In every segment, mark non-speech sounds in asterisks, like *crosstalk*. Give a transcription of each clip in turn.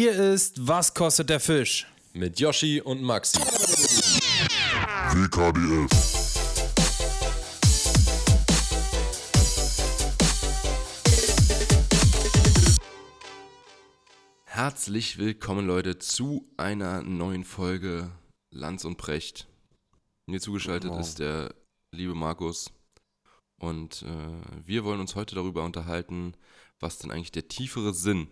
Hier ist Was kostet der Fisch? Mit Yoshi und Maxi. WKDS. Herzlich willkommen, Leute, zu einer neuen Folge Lanz und Precht. Mir zugeschaltet Wow. ist der liebe Markus. Und äh, wir wollen uns heute darüber unterhalten, was denn eigentlich der tiefere Sinn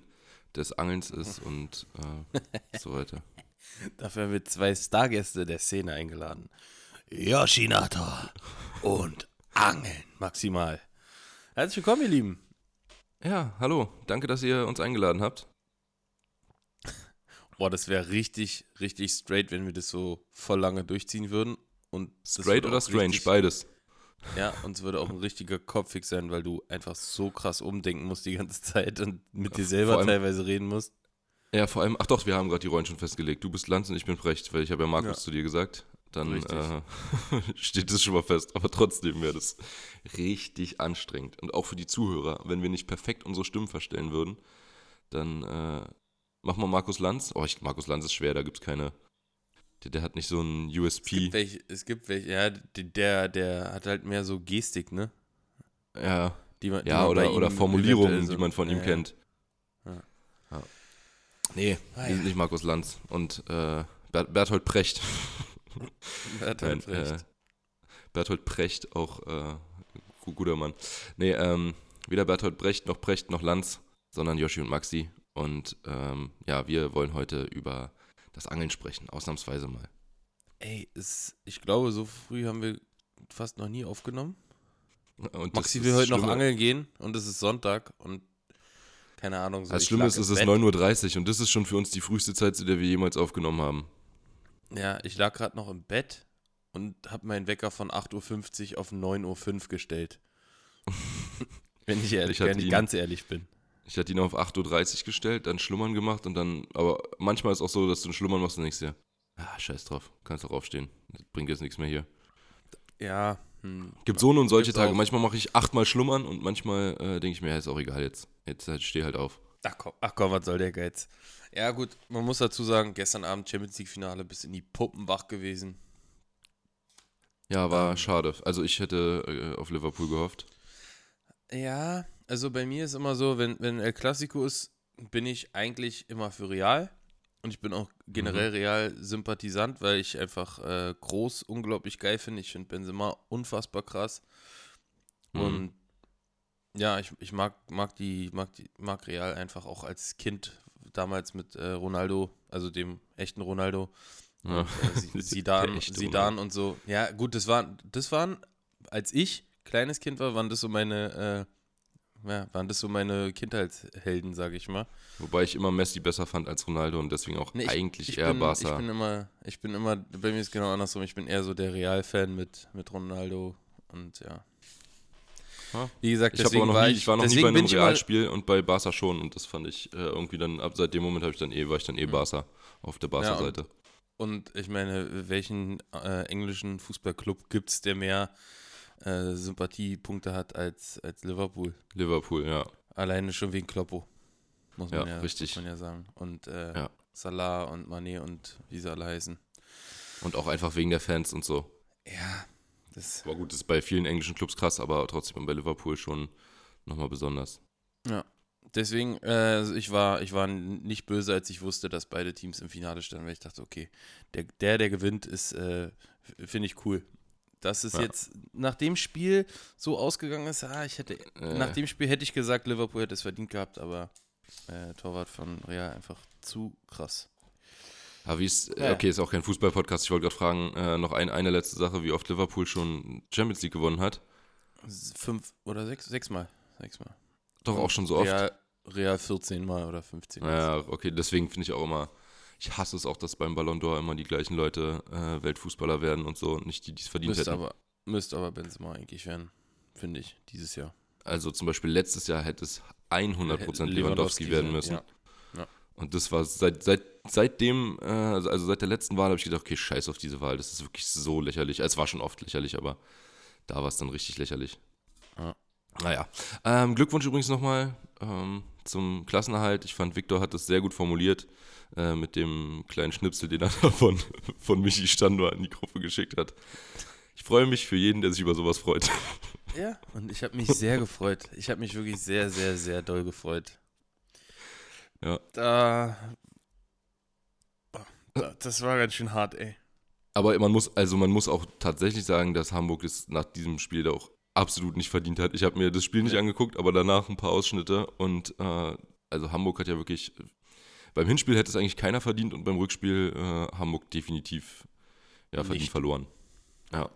des Angelns ist *laughs* und äh, so weiter. *laughs* Dafür haben wir zwei Stargäste der Szene eingeladen. Yoshinata und Angeln maximal. Herzlich willkommen, ihr Lieben. Ja, hallo. Danke, dass ihr uns eingeladen habt. *laughs* Boah, das wäre richtig, richtig straight, wenn wir das so voll lange durchziehen würden. Und Straight oder strange? Beides. Ja, und es würde auch ein richtiger Kopfweg sein, weil du einfach so krass umdenken musst die ganze Zeit und mit dir selber allem- teilweise reden musst. Ja, vor allem, ach doch, wir haben gerade die Rollen schon festgelegt. Du bist Lanz und ich bin Precht, weil ich habe ja Markus Ja. zu dir gesagt. Dann äh, *laughs* steht das schon mal fest. Aber trotzdem wäre das richtig anstrengend. Und auch für die Zuhörer, wenn wir nicht perfekt unsere Stimmen verstellen würden, dann äh, machen wir Markus Lanz. Oh, ich, Markus Lanz ist schwer, da gibt es keine. Der, der hat nicht so ein Es gibt USP. welche, es gibt welche, ja, die- der, der hat halt mehr so Gestik, ne? Ja, Die man, die ja man oder, oder Formulierungen, so- die man von ihm ja, kennt. Ja. Ja. Nee, Ah, wir sind nicht Markus Lanz. Und äh, Bert, Berthold Precht. *laughs* Er hat Nein, halt recht. äh, Bertolt Brecht, auch äh, gu- guter Mann. Nee, ähm, weder Bertolt Brecht noch Brecht noch Lanz, sondern Yoshi und Maxi. Und ähm, ja, wir wollen heute über das Angeln sprechen, ausnahmsweise mal. Ey, es, ich glaube, so früh haben wir fast noch nie aufgenommen. Und Maxi will heute noch Schlimme- angeln gehen und es ist Sonntag und keine Ahnung. So, Das Schlimme ist, es ist Bett. 9.30 Uhr und das ist schon für uns die früheste Zeit, zu der wir jemals aufgenommen haben. Ja, ich lag gerade noch im Bett und habe meinen Wecker von 8.50 Uhr auf 9.05 Uhr gestellt. *laughs* wenn ich, ehrlich, Ich wenn ich ihn- ganz ehrlich bin. Ich hatte ihn auf 8.30 Uhr gestellt, dann Schlummern gemacht und dann, aber manchmal ist auch so, dass du ein Schlummern machst und denkst dir, ah, scheiß drauf, kannst auch aufstehen. Das bringt jetzt nichts mehr hier. Ja, hm, Gibt so und solche Gibt's Tage. auch. Manchmal mache ich achtmal Schlummern und manchmal äh, denke ich mir, ja, ist auch egal jetzt. Jetzt halt, steh halt auf. Ach komm, ach komm, was soll der Geiz? Ja, gut, man muss dazu sagen, gestern Abend Champions League-Finale bis in die Puppen wach gewesen. Ja, war Ähm. schade. Also ich hätte äh, auf Liverpool gehofft. Ja, also bei mir ist immer so, wenn, wenn El Clasico ist, bin ich eigentlich immer für Real. Und ich bin auch generell Real-Sympathisant, weil ich einfach äh, groß unglaublich geil finde. Ich finde Benzema unfassbar krass. Mhm. Und ja, ich, ich mag, mag die, mag die, mag Real einfach auch als Kind damals mit äh, Ronaldo, also dem echten Ronaldo. Ja. Und, äh, *laughs* Si- Zidane, Der echte Zidane und so. Ja, gut, das waren, das waren, als ich kleines Kind war, waren das so meine, äh, ja, waren das so meine Kindheitshelden, sage ich mal. Wobei ich immer Messi besser fand als Ronaldo und deswegen auch Nee, ich- eigentlich ich eher bin, Barca. Ich bin immer, ich bin immer, bei mir ist genau andersrum. Ich bin eher so der Real-Fan mit, mit Ronaldo und ja. Ja. Wie gesagt, ich, noch war nie, ich, war noch nie bei einem Realspiel und bei Barca schon und das fand ich äh, irgendwie dann, ab seit dem Moment habe ich dann eh, war ich dann eh Barca auf der Barca-Seite. Und ich meine, welchen äh, englischen Fußballclub gibt es, der mehr äh, Sympathiepunkte hat als, als Liverpool? Liverpool, ja. Alleine schon wegen Kloppo. Muss man Ja, ja, richtig. Muss man ja sagen. Und äh, Ja. Salah und Mané und wie sie alle heißen. Und auch einfach wegen der Fans und so. Ja, das. Aber gut, das ist bei vielen englischen Clubs krass, aber trotzdem bei Liverpool schon nochmal besonders. Ja. Deswegen, äh, also ich war, ich war nicht böse, als ich wusste, dass beide Teams im Finale standen, weil ich dachte, okay, der, der, der gewinnt, ist, äh, finde ich cool. Dass es Ja. jetzt nach dem Spiel so ausgegangen ist, ah, ich hätte, Äh. nach dem Spiel hätte ich gesagt, Liverpool hätte es verdient gehabt, aber äh, Torwart von Real einfach zu krass. Aber wie ist, Ja. okay, ist auch kein Fußball-Podcast. Ich wollte gerade fragen, äh, noch ein, eine letzte Sache, wie oft Liverpool schon Champions League gewonnen hat. Fünf oder sechs, sechsmal. Sechsmal. Doch auch schon so oft. Real, Real 14 Mal oder 15 Mal. Ja, okay, deswegen finde ich auch immer, ich hasse es auch, dass beim Ballon d'Or immer die gleichen Leute äh, Weltfußballer werden und so, und nicht die, die es verdient Müsste hätten. aber, müsste aber Benzema eigentlich werden, finde ich, dieses Jahr. Also zum Beispiel letztes Jahr hätte es 100% Lewandowski, werden müssen. Ja. Und das war seit, seit, seitdem, äh, also also seit der letzten Wahl habe ich gedacht, okay, scheiß auf diese Wahl, das ist wirklich so lächerlich. Es war schon oft lächerlich, aber da war es dann richtig lächerlich. Ja. Naja. Ähm, Glückwunsch übrigens nochmal ähm, zum Klassenerhalt. Ich fand, Viktor hat das sehr gut formuliert äh, mit dem kleinen Schnipsel, den er *laughs* von, von Michi Standor in die Gruppe geschickt hat. Ich freue mich für jeden, der sich über sowas freut. *laughs* Ja, und ich habe mich sehr gefreut. Ich habe mich wirklich sehr, sehr, sehr doll gefreut. Ja. Da, das war ganz schön hart, ey. Aber man muss, also man muss auch tatsächlich sagen, dass Hamburg es nach diesem Spiel da auch absolut nicht verdient hat. Ich habe mir das Spiel nicht angeguckt, aber danach ein paar Ausschnitte und äh, also Hamburg hat ja wirklich beim Hinspiel hätte es eigentlich keiner verdient und beim Rückspiel äh, Hamburg definitiv ja, verdient Nicht. verloren. Ja.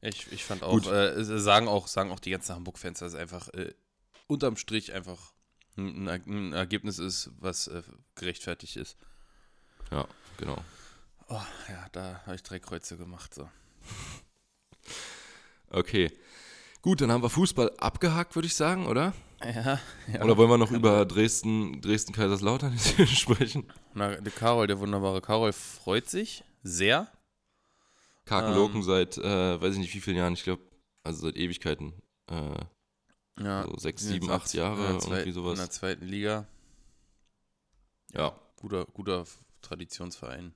Ich, ich fand auch, Gut. äh, sagen auch, sagen auch die ganzen Hamburg-Fans, dass es einfach äh, unterm Strich einfach ein, ein, ein Ergebnis ist, was äh, gerechtfertigt ist. Ja, genau. Oh, ja, da habe ich drei Kreuze gemacht. So. *laughs* Okay. Gut, dann haben wir Fußball abgehakt, würde ich sagen, oder? Ja, ja. Oder wollen wir noch über Dresden, Dresden-Kaiserslautern *laughs* sprechen? Na, der Karol, der wunderbare Karol, freut sich sehr. Kakenloken Ähm. seit, äh, weiß ich nicht wie vielen Jahren, ich glaube, also seit Ewigkeiten. Äh, Ja, so sechs, sieben, acht Jahre, in der, zweit- irgendwie in der sowas. zweiten Liga. Ja. Guter, guter Traditionsverein.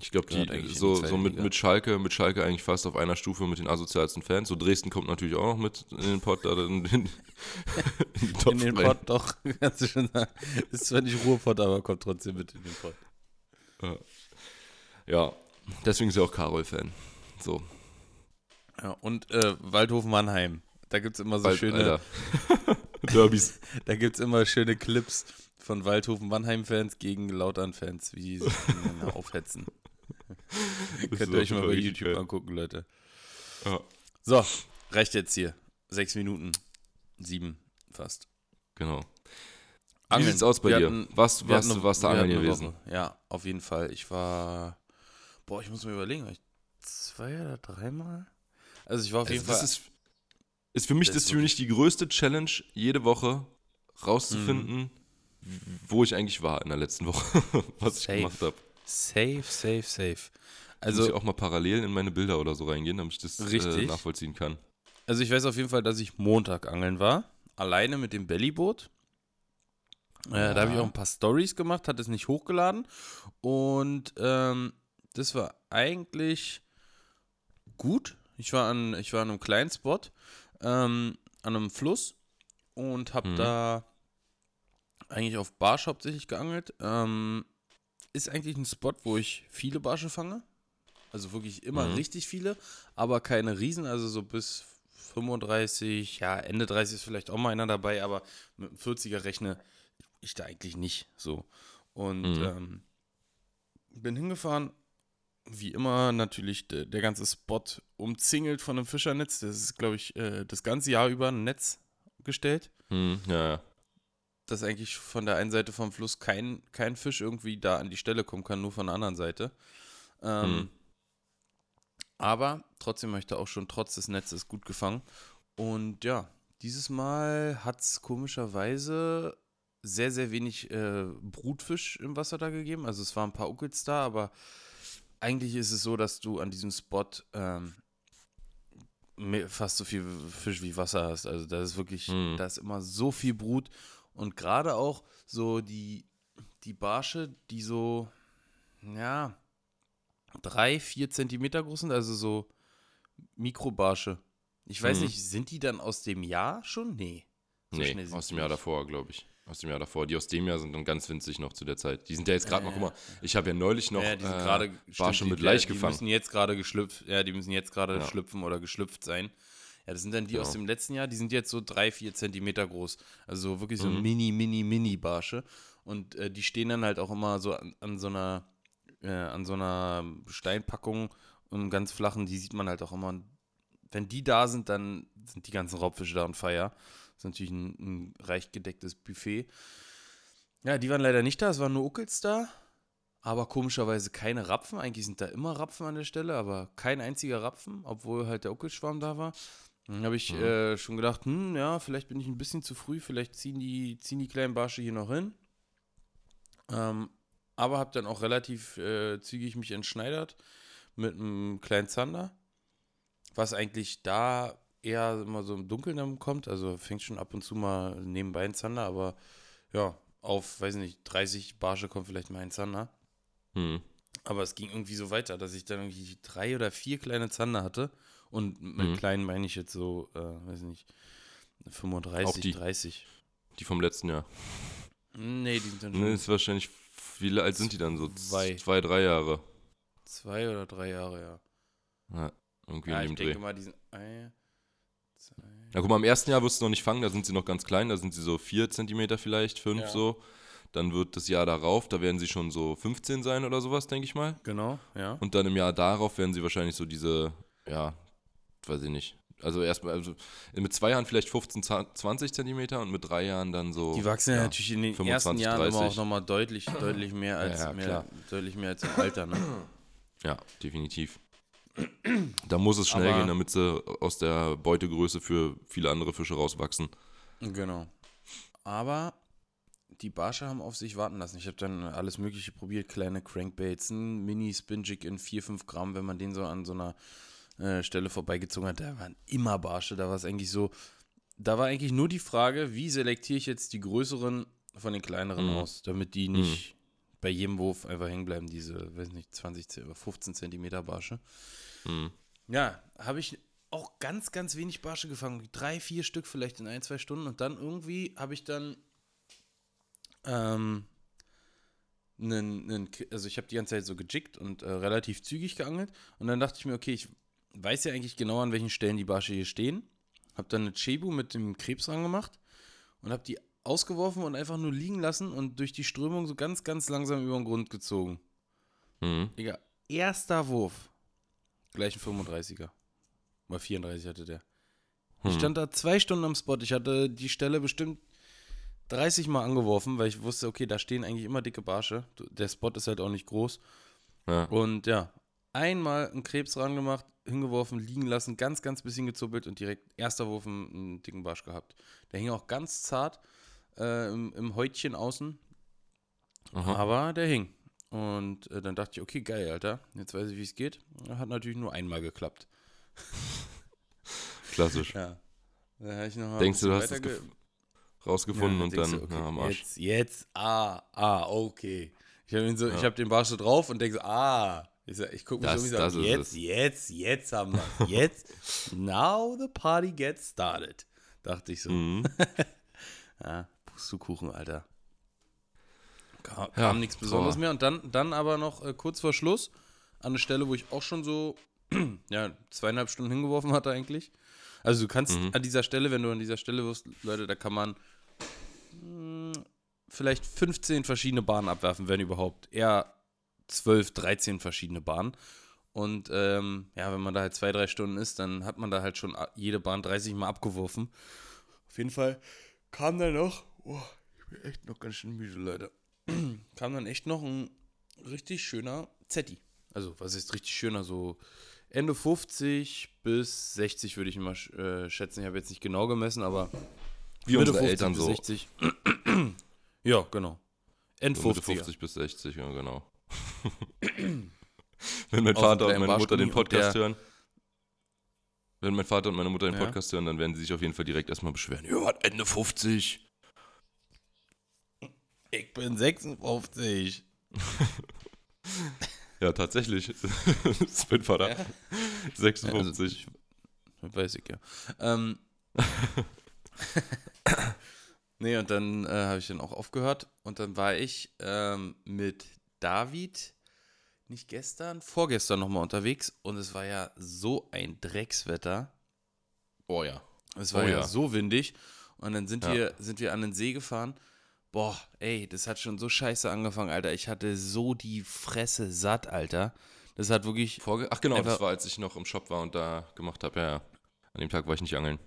Ich glaube, so, so mit, mit Schalke, mit Schalke eigentlich fast auf einer Stufe mit den asozialsten Fans. So Dresden kommt natürlich auch noch mit in den Pott, in, in, *laughs* in in den. Pott doch, *laughs* kannst du schon sagen. Ist zwar nicht Ruhrpott, aber kommt trotzdem mit in den Pott. Ja, deswegen ist er auch Karol-Fan. So, Ja, und äh, Waldhofen Mannheim. Da gibt es immer so bald, schöne. *laughs* Derbys. da gibt's immer schöne Clips von Waldhofen Mannheim-Fans gegen Lautern-Fans, wie die sich aufhetzen. *laughs* Könnt ihr euch mal jeden bei YouTube geil. angucken, Leute. Ja, So, reicht jetzt hier. Sechs Minuten. Sieben fast. genau. Wie Angeln. sieht's aus bei Wir dir? hatten- was, was, eine- was da angeln gewesen? Woche. Ja, auf jeden Fall. Ich war. Boah, ich muss mir überlegen, war ich zwei oder dreimal? Also ich war auf jeden Also das Fall. ist, ist für mich Das das ist für mich die größte Challenge, jede Woche rauszufinden, Mhm. wo ich eigentlich war in der letzten Woche, *laughs* was Safe. ich gemacht habe. Safe, safe, safe. Also muss ich auch mal parallel in meine Bilder oder so reingehen, damit ich das äh, Richtig. nachvollziehen kann. also ich weiß auf jeden Fall, dass ich Montag angeln war. Alleine mit dem Bellyboot. Äh, Da habe ich Ja. auch ein paar Stories gemacht, hat es nicht hochgeladen. Und ähm, das war eigentlich gut. Ich war an, ich war an einem kleinen Spot, ähm, an einem Fluss und habe Mhm. da eigentlich auf Barsch hauptsächlich geangelt. Ähm, ist eigentlich ein Spot, wo ich viele Barsche fange. Also wirklich immer Mhm. richtig viele, aber keine Riesen, also so bis 35, ja, Ende 30 ist vielleicht auch mal einer dabei, aber mit einem 40er rechne ich da eigentlich nicht so. Und Mhm. ähm, bin hingefahren, wie immer natürlich der, der ganze Spot umzingelt von einem Fischernetz. Das ist, glaube ich, äh, das ganze Jahr über ein Netz gestellt Hm, ja, ja. Dass eigentlich von der einen Seite vom Fluss kein, kein Fisch irgendwie da an die Stelle kommen kann, nur von der anderen Seite. Ähm, Hm. Aber trotzdem habe ich da auch schon trotz des Netzes gut gefangen. Und ja, dieses Mal hat es komischerweise sehr, sehr wenig äh, Brutfisch im Wasser da gegeben. Also es waren ein paar Uckels da, aber eigentlich ist es so, dass du an diesem Spot ähm, fast so viel Fisch wie Wasser hast. Also da ist wirklich, Hm. da ist immer so viel Brut. Und gerade auch so die, die Barsche, die so, ja, drei, vier Zentimeter groß sind, also so Mikrobarsche. Ich weiß Mhm. nicht, sind die dann aus dem Jahr schon? Nee. So nee, aus die dem Jahr nicht. davor, glaube ich. Aus dem Jahr davor. Die aus dem Jahr sind dann ganz winzig noch zu der Zeit. Die sind ja jetzt gerade Ja, noch, guck mal, ich habe ja neulich noch ja, die sind äh, gerade Barsche stimmt, mit die, Laich die gefangen. müssen jetzt gerade geschlüpft, ja, die müssen jetzt gerade Ja. schlüpfen oder geschlüpft sein. Ja, das sind dann die aus Genau. dem letzten Jahr, die sind jetzt so drei, vier Zentimeter groß. Also wirklich so Mhm. mini, mini, mini Barsche. Und äh, die stehen dann halt auch immer so an, an so einer, äh, an so einer Steinpackung und ganz flachen, die sieht man halt auch immer. Wenn die da sind, dann sind die ganzen Raubfische da on fire. Das ist natürlich ein, ein reich gedecktes Buffet. Ja, die waren leider nicht da, es waren nur Uckels da. Aber komischerweise keine Rapfen. Eigentlich sind da immer Rapfen an der Stelle, aber kein einziger Rapfen, obwohl halt der Uckelschwarm da war. Dann habe ich Mhm. äh, schon gedacht, hm, ja, vielleicht bin ich ein bisschen zu früh, vielleicht ziehen die, ziehen die kleinen Barsche hier noch hin. Ähm, aber habe dann auch relativ äh, zügig mich entschneidert mit einem kleinen Zander, was eigentlich da eher immer so im Dunkeln dann kommt. Also fängt schon ab und zu mal nebenbei ein Zander, aber ja, auf, weiß nicht, 30 Barsche kommt vielleicht mal ein Zander. Hm. Aber es ging irgendwie so weiter, dass ich dann irgendwie drei oder vier kleine Zander hatte. Und mit Mhm. kleinen meine ich jetzt so, äh, weiß nicht, 35, Auch die- 30. Die vom letzten Jahr. Nee, die sind dann schon ist wahrscheinlich, wie alt sind die dann? So Zwei. zwei, drei Jahre. zwei oder drei Jahre, ja. Ja, irgendwie Ja, in ich dem denke Dreh. mal, die sind ein, zwei, Na guck mal, im ersten Jahr wirst du noch nicht fangen, da sind sie noch ganz klein, da sind sie so vier Zentimeter vielleicht, fünf Ja. so. Dann wird das Jahr darauf, da werden sie schon so 15 sein oder sowas, denke ich mal. genau, ja. Und dann im Jahr darauf werden sie wahrscheinlich so diese, ja, weiß ich nicht. Also erstmal, also mit zwei Jahren vielleicht 15, 20 Zentimeter und mit drei Jahren dann so. Die wachsen ja, ja, natürlich in den 25, ersten Jahren immer auch 30. nochmal deutlich, deutlich mehr als ja, mehr, klar. deutlich mehr als im Alter, ne? Ja, definitiv. Da muss es schnell Aber- gehen, damit sie aus der Beutegröße für viele andere Fische rauswachsen. Genau. Aber die Barsche haben auf sich warten lassen. Ich habe dann alles Mögliche probiert, kleine Crankbaits, ein Mini-Spinjig in 4, 5 Gramm, wenn man den so an so einer äh, Stelle vorbeigezogen hat. Da waren immer Barsche, da war es eigentlich so, da war eigentlich nur die Frage, wie selektiere ich jetzt die größeren von den kleineren Mhm. aus, damit die nicht bei jedem Wurf einfach hängen bleiben, diese, weiß nicht, 20, Ce- oder 15 Zentimeter Barsche. Mhm. Ja, habe ich auch ganz, ganz wenig Barsche gefangen. Drei, vier Stück vielleicht in ein, zwei Stunden. Und dann irgendwie habe ich dann ähm, einen, einen, also ich habe die ganze Zeit so gejickt und äh, relativ zügig geangelt. Und dann dachte ich mir, okay, ich weiß ja eigentlich genau, an welchen Stellen die Barsche hier stehen. Habe dann eine Chebu mit dem Krebs ran gemacht und habe die ausgeworfen und einfach nur liegen lassen und durch die Strömung so ganz, ganz langsam über den Grund gezogen. Mhm. Digga, erster Wurf. Gleich ein 35er. Mal 34 hatte der. Ich Hm. stand da zwei Stunden am Spot. Ich hatte die Stelle bestimmt 30 Mal angeworfen, weil ich wusste, okay, da stehen eigentlich immer dicke Barsche. Der Spot ist halt auch nicht groß. Ja. Und ja, einmal einen Krebs ran gemacht, hingeworfen, liegen lassen, ganz, ganz bisschen gezuppelt und direkt erster Wurf einen, dicken Barsch gehabt. Der hing auch ganz zart äh, im, im Häutchen außen, Aha. aber der hing. Und äh, dann dachte ich, okay, geil, Alter. Jetzt weiß ich, wie es geht. Hat natürlich nur einmal geklappt. *laughs* Klassisch. Ja. Denkst du, du hast weiterge- Rausgefunden Ja, und dann du, okay, ja, am Arsch. Jetzt, jetzt, ah, ah, okay. Ich habe so, Ja. ich hab den Barsch so drauf und denke so, ah. Ich, sag- ich gucke mich Das- so das ist jetzt, es. jetzt, jetzt haben wir Jetzt, *laughs* now the party gets started. Dachte ich so. Mhm. *laughs* Ja, Pustekuchen, Alter. Kam, Ja, kam nichts Besonderes boah. mehr. Und dann, dann aber noch äh, kurz vor Schluss an eine Stelle, wo ich auch schon so *clears throat* ja, zweieinhalb Stunden hingeworfen hatte eigentlich. Also du kannst Mhm. an dieser Stelle, wenn du an dieser Stelle wirst, Leute, da kann man mh, vielleicht 15 verschiedene Bahnen abwerfen, wenn überhaupt. Eher 12, 13 verschiedene Bahnen. Und ähm, ja, wenn man da halt zwei, drei Stunden ist, dann hat man da halt schon a- jede Bahn 30 Mal abgeworfen. Auf jeden Fall kam dann noch, oh, ich bin echt noch ganz schön müde, Leute. *clears throat* kam dann echt noch ein richtig schöner Zetti. Also, was ist richtig schöner? So Ende 50 bis 60 würde ich immer sch- äh, schätzen. Ich habe jetzt nicht genau gemessen, aber Wie unsere Eltern bis so. 60. *clears throat* ja, genau. End So Mitte 50. 50 bis 60, ja, genau. *laughs* Wenn mein Vater und meine Mutter den Podcast hören, wenn mein Vater und meine Mutter den Ja. Podcast hören, dann werden sie sich auf jeden Fall direkt erstmal beschweren. Ja, Ende 50. Ich bin 56. *laughs* Ja, tatsächlich. *laughs* das mein Vater. Ja. 56. Das weiß ich ja. Ähm, nee, und dann äh, habe ich dann auch aufgehört. Und dann war ich ähm, mit David, nicht gestern, vorgestern nochmal unterwegs. Und es war ja so ein Dreckswetter. oh ja. Es war Oh ja. ja. so windig. Und dann sind, Ja. wir, sind wir an den See gefahren. Boah, ey, das hat schon so scheiße angefangen, Alter. Ich hatte so die Fresse satt, Alter. Das hat wirklich. Vorge Ach genau, das war, als ich noch im Shop war und da gemacht habe. Ja, ja. An dem Tag war ich nicht angeln.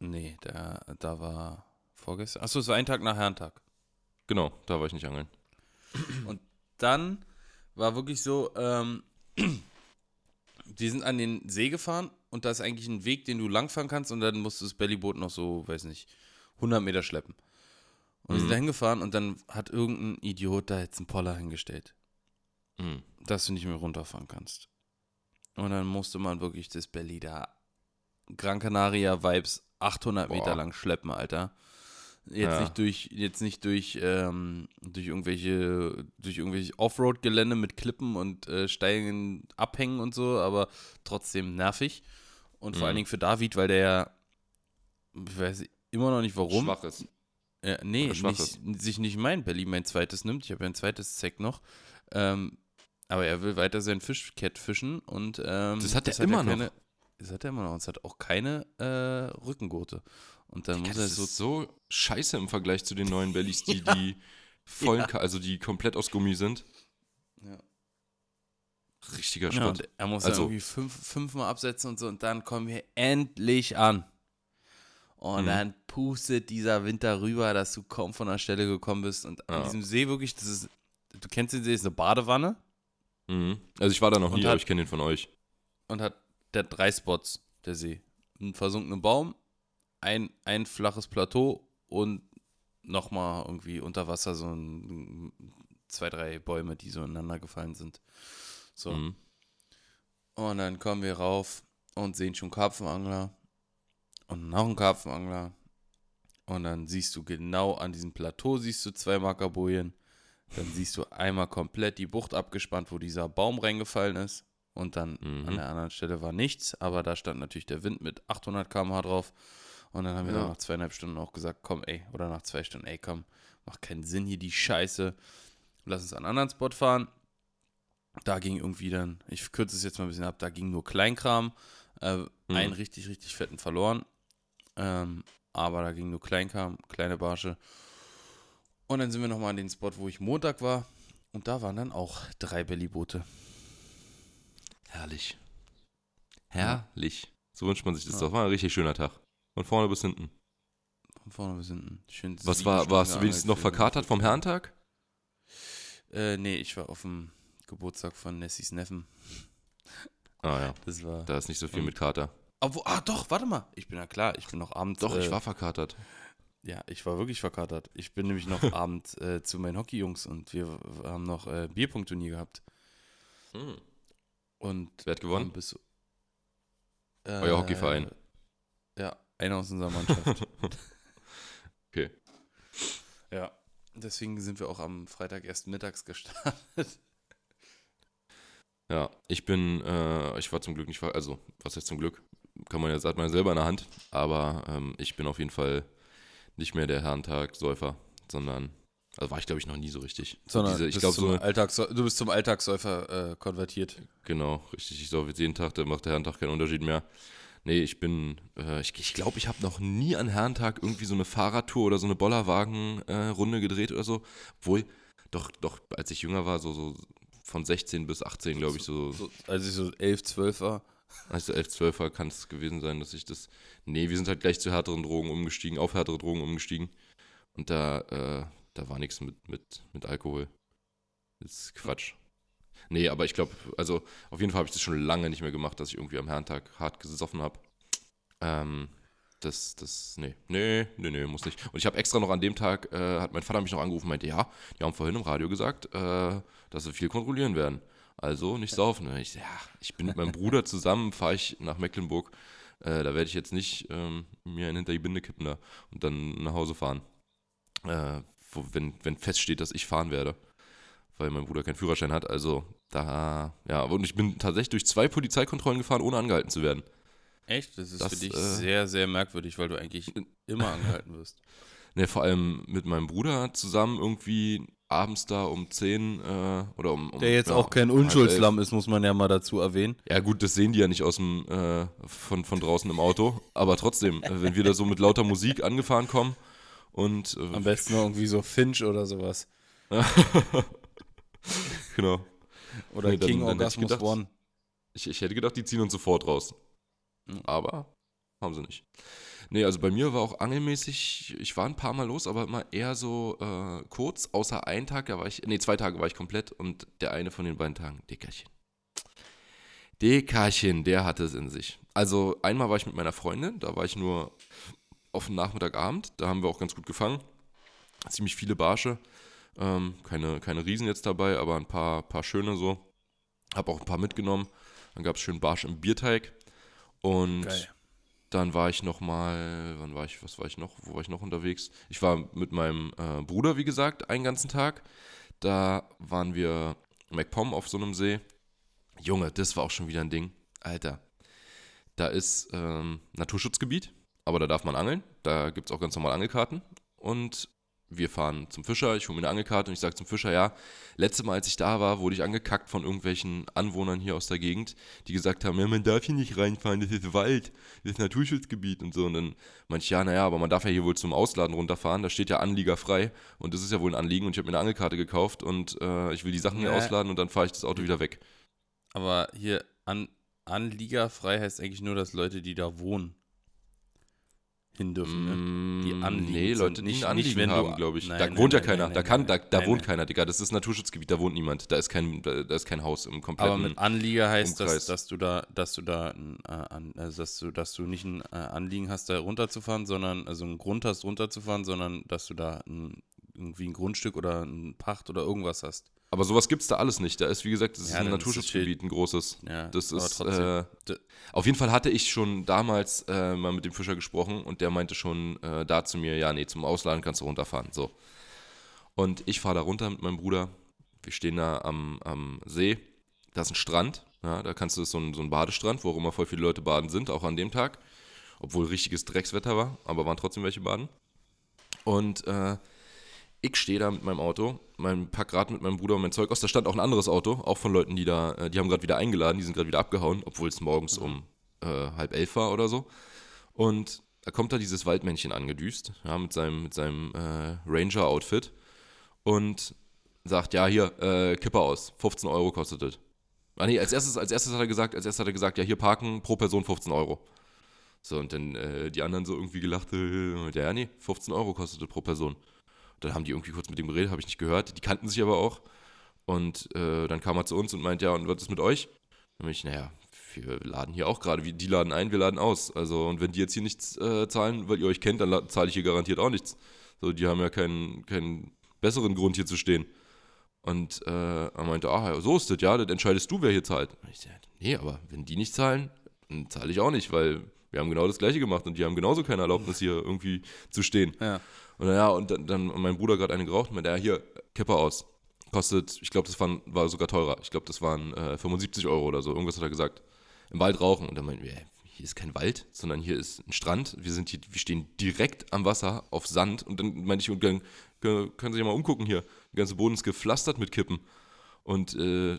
Nee, da, da war vorgestern. Achso, es war ein Tag nach Herrentag. Genau, da war ich nicht angeln. Und dann war wirklich so, ähm, *clears throat* die sind an den See gefahren und da ist eigentlich ein Weg, den du langfahren kannst und dann musst du das Bellyboot noch so, weiß nicht, 100 Meter schleppen. Und wir sind Mhm. da hingefahren und dann hat irgendein Idiot da jetzt einen Poller hingestellt, Mhm. dass du nicht mehr runterfahren kannst. Und dann musste man wirklich das Belly da Gran Canaria Vibes 800 Meter Boah. lang schleppen, Alter. Jetzt Ja. nicht durch, jetzt nicht durch, ähm, durch irgendwelche, durch irgendwelche Offroad-Gelände mit Klippen und äh, steilen Abhängen und so, aber trotzdem nervig. Und vor Mhm. allen Dingen für David, weil der ja, ich weiß immer noch nicht warum, Schwach ist. ja, nee, nicht, sich nicht mein Belly mein zweites nimmt. Ich habe ja ein zweites Zeck noch. Ähm, aber er will weiter sein Fischcat fischen und ähm, Das hat er immer noch. keine, Das hat er immer noch. Und es hat auch keine äh, Rückengurte. Und dann muss er Das so. so scheiße im Vergleich zu den neuen Bellies, die, *laughs* die vollen, Ka- also die komplett aus Gummi sind. Ja. Richtiger Ja, Schrott. und er muss Also- irgendwie fünf, fünfmal absetzen und so. Und dann kommen wir endlich an. Und Mhm. dann pustet dieser Winter rüber, dass du kaum von der Stelle gekommen bist. Und an Ja. diesem See wirklich, das ist. Du kennst den See, ist eine Badewanne. Mhm. Also ich war da noch Und nie, hat- aber ich kenne den von euch. und hat der drei Spots, der See. Einen versunkenen Baum, ein, ein flaches Plateau und nochmal irgendwie unter Wasser so ein, zwei, drei Bäume, die so ineinander gefallen sind. So. Mhm. Und dann kommen wir rauf und sehen schon Karpfenangler und noch einen Karpfenangler. Und dann siehst du genau an diesem Plateau siehst du zwei Mackerbojen. Dann siehst du einmal komplett die Bucht abgespannt, wo dieser Baum reingefallen ist. Und dann Mhm. an der anderen Stelle war nichts, aber da stand natürlich der Wind mit 800 km/h drauf. Und dann haben wir Ja. dann nach zweieinhalb Stunden auch gesagt, komm, ey, oder nach zwei Stunden, ey, komm, macht keinen Sinn hier die Scheiße. Lass uns an einen anderen Spot fahren. Da ging irgendwie dann, ich kürze es jetzt mal ein bisschen ab, da ging nur Kleinkram. Äh, Einen richtig, richtig fetten verloren. Ähm, aber da ging nur Kleinkram, kleine Barsche. Und dann sind wir nochmal an den Spot, wo ich Montag war. Und da waren dann auch drei Bellyboote. Herrlich. Herrlich. So wünscht man sich das Ja. doch. War ein richtig schöner Tag. Von vorne bis hinten. Von vorne bis hinten. Schön Was war, warst du wenigstens noch verkatert vom Herrentag? Äh, nee, ich war auf dem Geburtstag von Nessys Neffen. Ah ja, *laughs* Das war. da ist nicht so viel mit Kater. Obwohl, ah, doch, warte mal. Ich bin ja klar, ich bin noch abends. Doch, äh, ich war verkatert. Ja, ich war wirklich verkatert. Ich bin nämlich noch *laughs* abends äh, zu meinen Hockeyjungs und wir haben noch äh, Bierpunktturnier gehabt. Hm. Und Wer hat gewonnen? Bis, äh, Euer Hockeyverein. Ja, einer aus unserer Mannschaft. *laughs* Okay. ja. Deswegen sind wir auch am Freitag erst mittags gestartet. Ja, ich bin, äh, ich war zum Glück nicht, also, was heißt zum Glück? Kann man ja, sagt man ja selber in der Hand, aber ähm, ich bin auf jeden Fall nicht mehr der Herrentag-Säufer, sondern, also war ich glaube ich noch nie so richtig. So Sondern diese, ich zum so, du bist zum Alltagssäufer äh, konvertiert. genau, richtig, ich saufe jetzt jeden Tag, da macht der Herrentag keinen Unterschied mehr. Nee, ich bin, äh, ich glaube, ich, glaub, ich habe noch nie an Herrentag irgendwie so eine Fahrradtour oder so eine Bollerwagen-Runde gedreht oder so. Obwohl, doch, doch, als ich jünger war, so, so von 16 bis 18, glaube ich, so, So, als ich so 11, 12 war. Also 11, 12 war kann es gewesen sein, dass ich das. Nee, wir sind halt gleich zu härteren Drogen umgestiegen, auf härtere Drogen umgestiegen. Und da, äh, da war nichts mit, mit, mit Alkohol. Das ist Quatsch. Nee, aber ich glaube, also auf jeden Fall habe ich das schon lange nicht mehr gemacht, dass ich irgendwie am Herrentag hart gesoffen habe. Ähm, das, das, nee, nee, nee, nee, muss nicht. Und ich habe extra noch an dem Tag, äh, hat mein Vater mich noch angerufen, meinte, ja, die haben vorhin im Radio gesagt, äh, dass sie viel kontrollieren werden. Also nicht saufen. Ich, ja, ich bin mit meinem Bruder zusammen, fahre ich nach Mecklenburg. Äh, da werde ich jetzt nicht ähm, mir einen hinter die Binde kippen da und dann nach Hause fahren. Äh, wo, wenn, wenn feststeht, dass ich fahren werde. Weil mein Bruder keinen Führerschein hat. Also da, ja, und ich bin tatsächlich durch zwei Polizeikontrollen gefahren, ohne angehalten zu werden. Echt? Das ist Das, für dich äh, sehr, sehr merkwürdig, weil du eigentlich immer angehalten wirst. *laughs* Ne, vor allem mit meinem Bruder zusammen irgendwie abends da um 10 äh, oder um, um Der jetzt ja, auch kein halb Unschuldslamm ist, muss man ja mal dazu erwähnen. Ja gut, das sehen die ja nicht aus dem äh, von, von draußen im Auto, aber trotzdem, äh, wenn wir da so mit lauter Musik angefahren kommen und äh, Am besten noch irgendwie so Finch oder sowas. *laughs* genau. Oder Nee, dann- King dann ich Orgasmus gedacht- One. Ich, ich hätte gedacht, die ziehen uns sofort raus. Mhm. Aber haben sie nicht. Nee, also bei mir war auch angelmäßig, ich war ein paar Mal los, aber immer eher so äh, kurz, außer einen Tag, da war ich, nee, zwei Tage war ich komplett und der eine von den beiden Tagen, Dickerchen. Dickerchen, der hatte es in sich. Also einmal war ich mit meiner Freundin, da war ich nur auf den Nachmittagabend, da haben wir auch ganz gut gefangen. Ziemlich viele Barsche, ähm, keine, keine Riesen jetzt dabei, aber ein paar, paar schöne so. Hab auch ein paar mitgenommen. Dann gab es schön Barsch im Bierteig. Und Geil. Dann war ich noch mal, wann war ich, was war ich noch, wo war ich noch unterwegs? Ich war mit meinem äh, Bruder, wie gesagt, einen ganzen Tag. Da waren wir MacPom auf so einem See. Junge, das war auch schon wieder ein Ding. Alter, da ist ähm, Naturschutzgebiet, aber da darf man angeln. Da gibt es auch ganz normal Angelkarten. Und wir fahren zum Fischer, ich hole mir eine Angelkarte und ich sage zum Fischer, ja, letzte Mal, als ich da war, wurde ich angekackt von irgendwelchen Anwohnern hier aus der Gegend, die gesagt haben, ja, man darf hier nicht reinfahren, das ist Wald, das ist Naturschutzgebiet und so. Und dann meinte ich, ja, naja, aber man darf ja hier wohl zum Ausladen runterfahren, da steht ja Anlieger frei und das ist ja wohl ein Anliegen und ich habe mir eine Angelkarte gekauft und äh, ich will die Sachen hier Ja. ausladen und dann fahre ich das Auto wieder weg. Aber hier an, anliegerfrei heißt eigentlich nur, dass Leute, die da wohnen, hin dürfen. Ne? Die Mm, anliegend Nee. Leute, die Nicht- ein nicht, Anliegen du- haben, glaube ich. Nein, da nein, wohnt ja nein, keiner. nein, da kann, da, da wohnt keiner, Digga. Das ist Naturschutzgebiet, da wohnt niemand. Da ist kein, da, da ist kein Haus im kompletten. Aber mit Anlieger heißt das, dass du da, dass du da, äh, also dass du, dass du nicht ein äh, Anliegen hast, da runterzufahren, sondern also einen Grund hast, runterzufahren, sondern dass du da ein, irgendwie ein Grundstück oder ein Pacht oder irgendwas hast. Aber sowas gibt es da alles nicht. Da ist, wie gesagt, das ist Ja, ein ist das Naturschutzgebiet, ein großes. Ja, Das ist, äh, auf jeden Fall hatte ich schon damals äh, mal mit dem Fischer gesprochen und der meinte schon äh, da zu mir, ja, nee, zum Ausladen kannst du runterfahren. So. Und ich fahre da runter mit meinem Bruder. Wir stehen da am, am See. Da ist ein Strand. Ja, da kannst du, das ist so ein, so ein Badestrand, wo auch immer voll viele Leute baden sind, auch an dem Tag. Obwohl richtiges Dreckswetter war, aber waren trotzdem welche baden. Und äh, ich stehe da mit meinem Auto, mein pack gerade mit meinem Bruder und mein Zeug aus. Da stand auch ein anderes Auto, auch von Leuten, die da, äh, die haben gerade wieder eingeladen, die sind gerade wieder abgehauen, obwohl es morgens um äh, halb elf war oder so. Und da kommt da dieses Waldmännchen angedüst, ja, mit seinem, mit seinem äh, Ranger-Outfit und sagt, ja, hier, äh, Kippe aus, 15 Euro kostet das. Ah nee, als erstes, als erstes hat er gesagt, als erstes hat er gesagt, ja, hier parken pro Person 15 Euro. So, und dann äh, die anderen so irgendwie gelacht, äh, ja, nee, 15 Euro kostet das pro Person. Dann haben die irgendwie kurz mit dem geredet, habe ich nicht gehört. Die kannten sich aber auch. Und äh, dann kam er zu uns und meint, ja, und was ist mit euch? Dann ich, naja, wir laden hier auch gerade, die laden ein, wir laden aus. Also, und wenn die jetzt hier nichts äh, zahlen, weil ihr euch kennt, dann zahle ich hier garantiert auch nichts. So, die haben ja keinen, keinen besseren Grund hier zu stehen. Und äh, er meinte, ah, so ist das, ja, das entscheidest du, wer hier zahlt. Und ich sagte, nee, aber wenn die nicht zahlen, dann zahle ich auch nicht, weil wir haben genau das Gleiche gemacht und die haben genauso keine Erlaubnis, hier irgendwie zu stehen. Ja. Und ja, und dann, dann mein Bruder gerade eine geraucht und meinte, ja, hier, Kipper aus. Kostet, ich glaube, das waren, war sogar teurer. Ich glaube, das waren äh, 75 Euro oder so. Irgendwas hat er gesagt. Im Wald rauchen. Und dann meinten wir, "Hä, hier ist kein Wald, sondern hier ist ein Strand. Wir sind hier, wir stehen direkt am Wasser auf Sand. Und dann meinte ich, können können Sie sich mal umgucken hier. Der ganze Boden ist gepflastert mit Kippen. Und äh,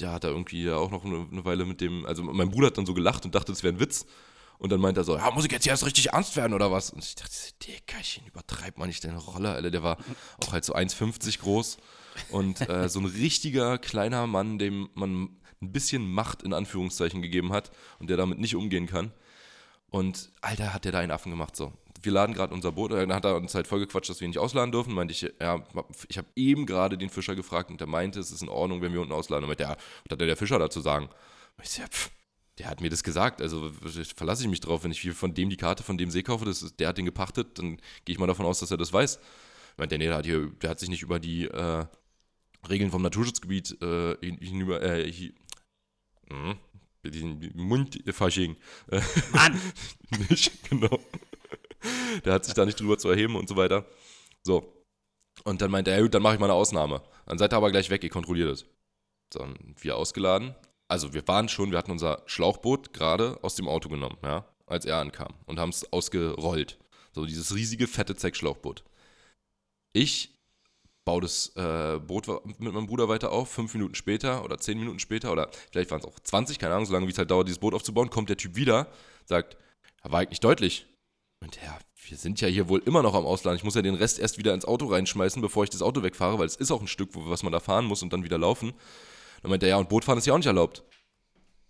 der hat da irgendwie auch noch eine Weile mit dem, also mein Bruder hat dann so gelacht und dachte, das wäre ein Witz. Und dann meint er so, ja, muss ich jetzt erst richtig ernst werden oder was? Und ich dachte, Dickerchen, übertreibt man nicht deine Rolle, Alter. Der war auch halt so 1,50 groß und äh, so ein richtiger kleiner Mann, dem man ein bisschen Macht in Anführungszeichen gegeben hat und der damit nicht umgehen kann. Und Alter, hat der da einen Affen gemacht, so. Wir laden gerade unser Boot, dann hat er uns halt vollgequatscht, dass wir ihn nicht ausladen dürfen. Meinte ich, ja, ich habe eben gerade den Fischer gefragt und der meinte, es ist in Ordnung, wenn wir unten ausladen. Und meinte, ja, was hat denn der Fischer dazu sagen? Und ich so, ja, pff, der hat mir das gesagt, also verlasse ich mich drauf, wenn ich von dem die Karte von dem See kaufe, das ist, der hat den gepachtet, dann gehe ich mal davon aus, dass er das weiß. Der, nee, der hat, hier, der hat sich nicht über die äh, Regeln vom Naturschutzgebiet äh, hin- hinüber, äh, hi, hm, mit diesem Mundfasching. Äh, *laughs* Mann! nicht, genau. Der hat sich da nicht drüber zu erheben und so weiter. So. Und dann meinte er, ja gut, dann mache ich mal eine Ausnahme. Dann seid ihr aber gleich weg, ihr kontrolliert es. So, wir ausgeladen. Also wir waren schon, wir hatten unser Schlauchboot gerade aus dem Auto genommen, ja, als er ankam und haben es ausgerollt. So dieses riesige, fette Zeck-Schlauchboot. Ich baue das äh, Boot mit meinem Bruder weiter auf. Fünf Minuten später oder zehn Minuten später oder vielleicht waren es auch 20, keine Ahnung, so lange wie es halt dauert, dieses Boot aufzubauen, kommt der Typ wieder, sagt, war eigentlich deutlich. Und ja, wir sind ja hier wohl immer noch am Ausland. Ich muss ja den Rest erst wieder ins Auto reinschmeißen, bevor ich das Auto wegfahre, weil es ist auch ein Stück, was man da fahren muss und dann wieder laufen. Dann meint er, ja, und Bootfahren ist ja auch nicht erlaubt.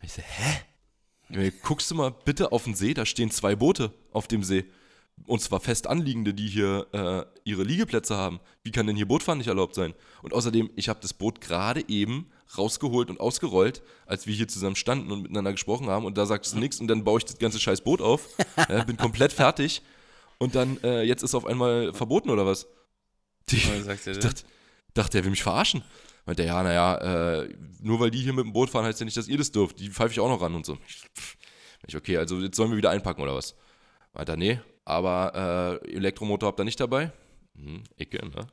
Ich so, hä? Junge, *laughs* Guckst du mal bitte auf den See, da stehen zwei Boote auf dem See. Und zwar fest anliegende, die hier äh, ihre Liegeplätze haben. Wie kann denn hier Bootfahren nicht erlaubt sein? Und außerdem, ich habe das Boot gerade eben rausgeholt und ausgerollt, als wir hier zusammen standen und miteinander gesprochen haben. Und da sagst du nichts und dann baue ich das ganze scheiß Boot auf. *laughs* ja, bin komplett fertig. Und dann, äh, jetzt ist auf einmal verboten oder was? Die, ich dachte, dachte, er will mich verarschen. Meinte er, ja, naja, äh, nur weil die hier mit dem Boot fahren, heißt ja nicht, dass ihr das dürft. Die pfeife ich auch noch ran und so. Ich, okay, also jetzt sollen wir wieder einpacken oder was? Weiter, nee, aber äh, Elektromotor habt ihr nicht dabei? Hm, Ecke, ne?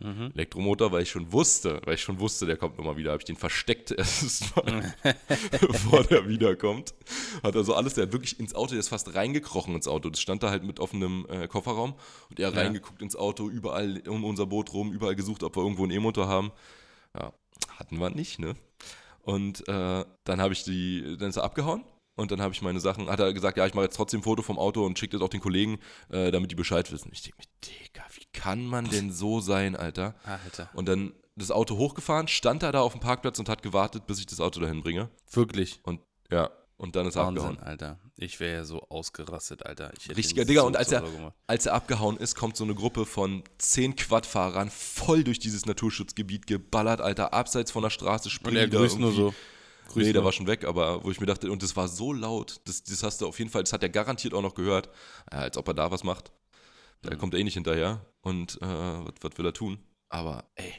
Mhm. Elektromotor, weil ich schon wusste, weil ich schon wusste, der kommt nochmal wieder, habe ich den versteckt *laughs* erstmal, *laughs* bevor der wiederkommt. Hat also alles, der hat wirklich ins Auto, der ist fast reingekrochen ins Auto. Das stand da halt mit offenem äh, Kofferraum und er ja. reingeguckt ins Auto, überall um unser Boot rum, überall gesucht, ob wir irgendwo einen E-Motor haben. Ja, hatten wir nicht, ne? Und äh, dann habe ich die, dann ist er abgehauen und dann habe ich meine Sachen, hat er gesagt, ja, ich mache jetzt trotzdem ein Foto vom Auto und schicke das auch den Kollegen, äh, damit die Bescheid wissen. Ich denke mir, Digga, wie kann man denn so sein, Alter? Alter. Und dann das Auto hochgefahren, stand er da auf dem Parkplatz und hat gewartet, bis ich das Auto dahin bringe. Wirklich? Und ja, und dann ist er Wahnsinn, abgehauen. Alter. Ich wäre ja so ausgerastet, Alter. Richtiger Digga. So und als er, als er abgehauen ist, kommt so eine Gruppe von zehn Quadfahrern voll durch dieses Naturschutzgebiet geballert, Alter. Abseits von der Straße springen Und er grüßt nur so. Grüß nee, der war schon weg, aber wo ich mir dachte, und das war so laut, das, das hast du auf jeden Fall, das hat er garantiert auch noch gehört, ja, als ob er da was macht. Da mhm. kommt er eh nicht hinterher und äh, was, was will er tun? Aber ey,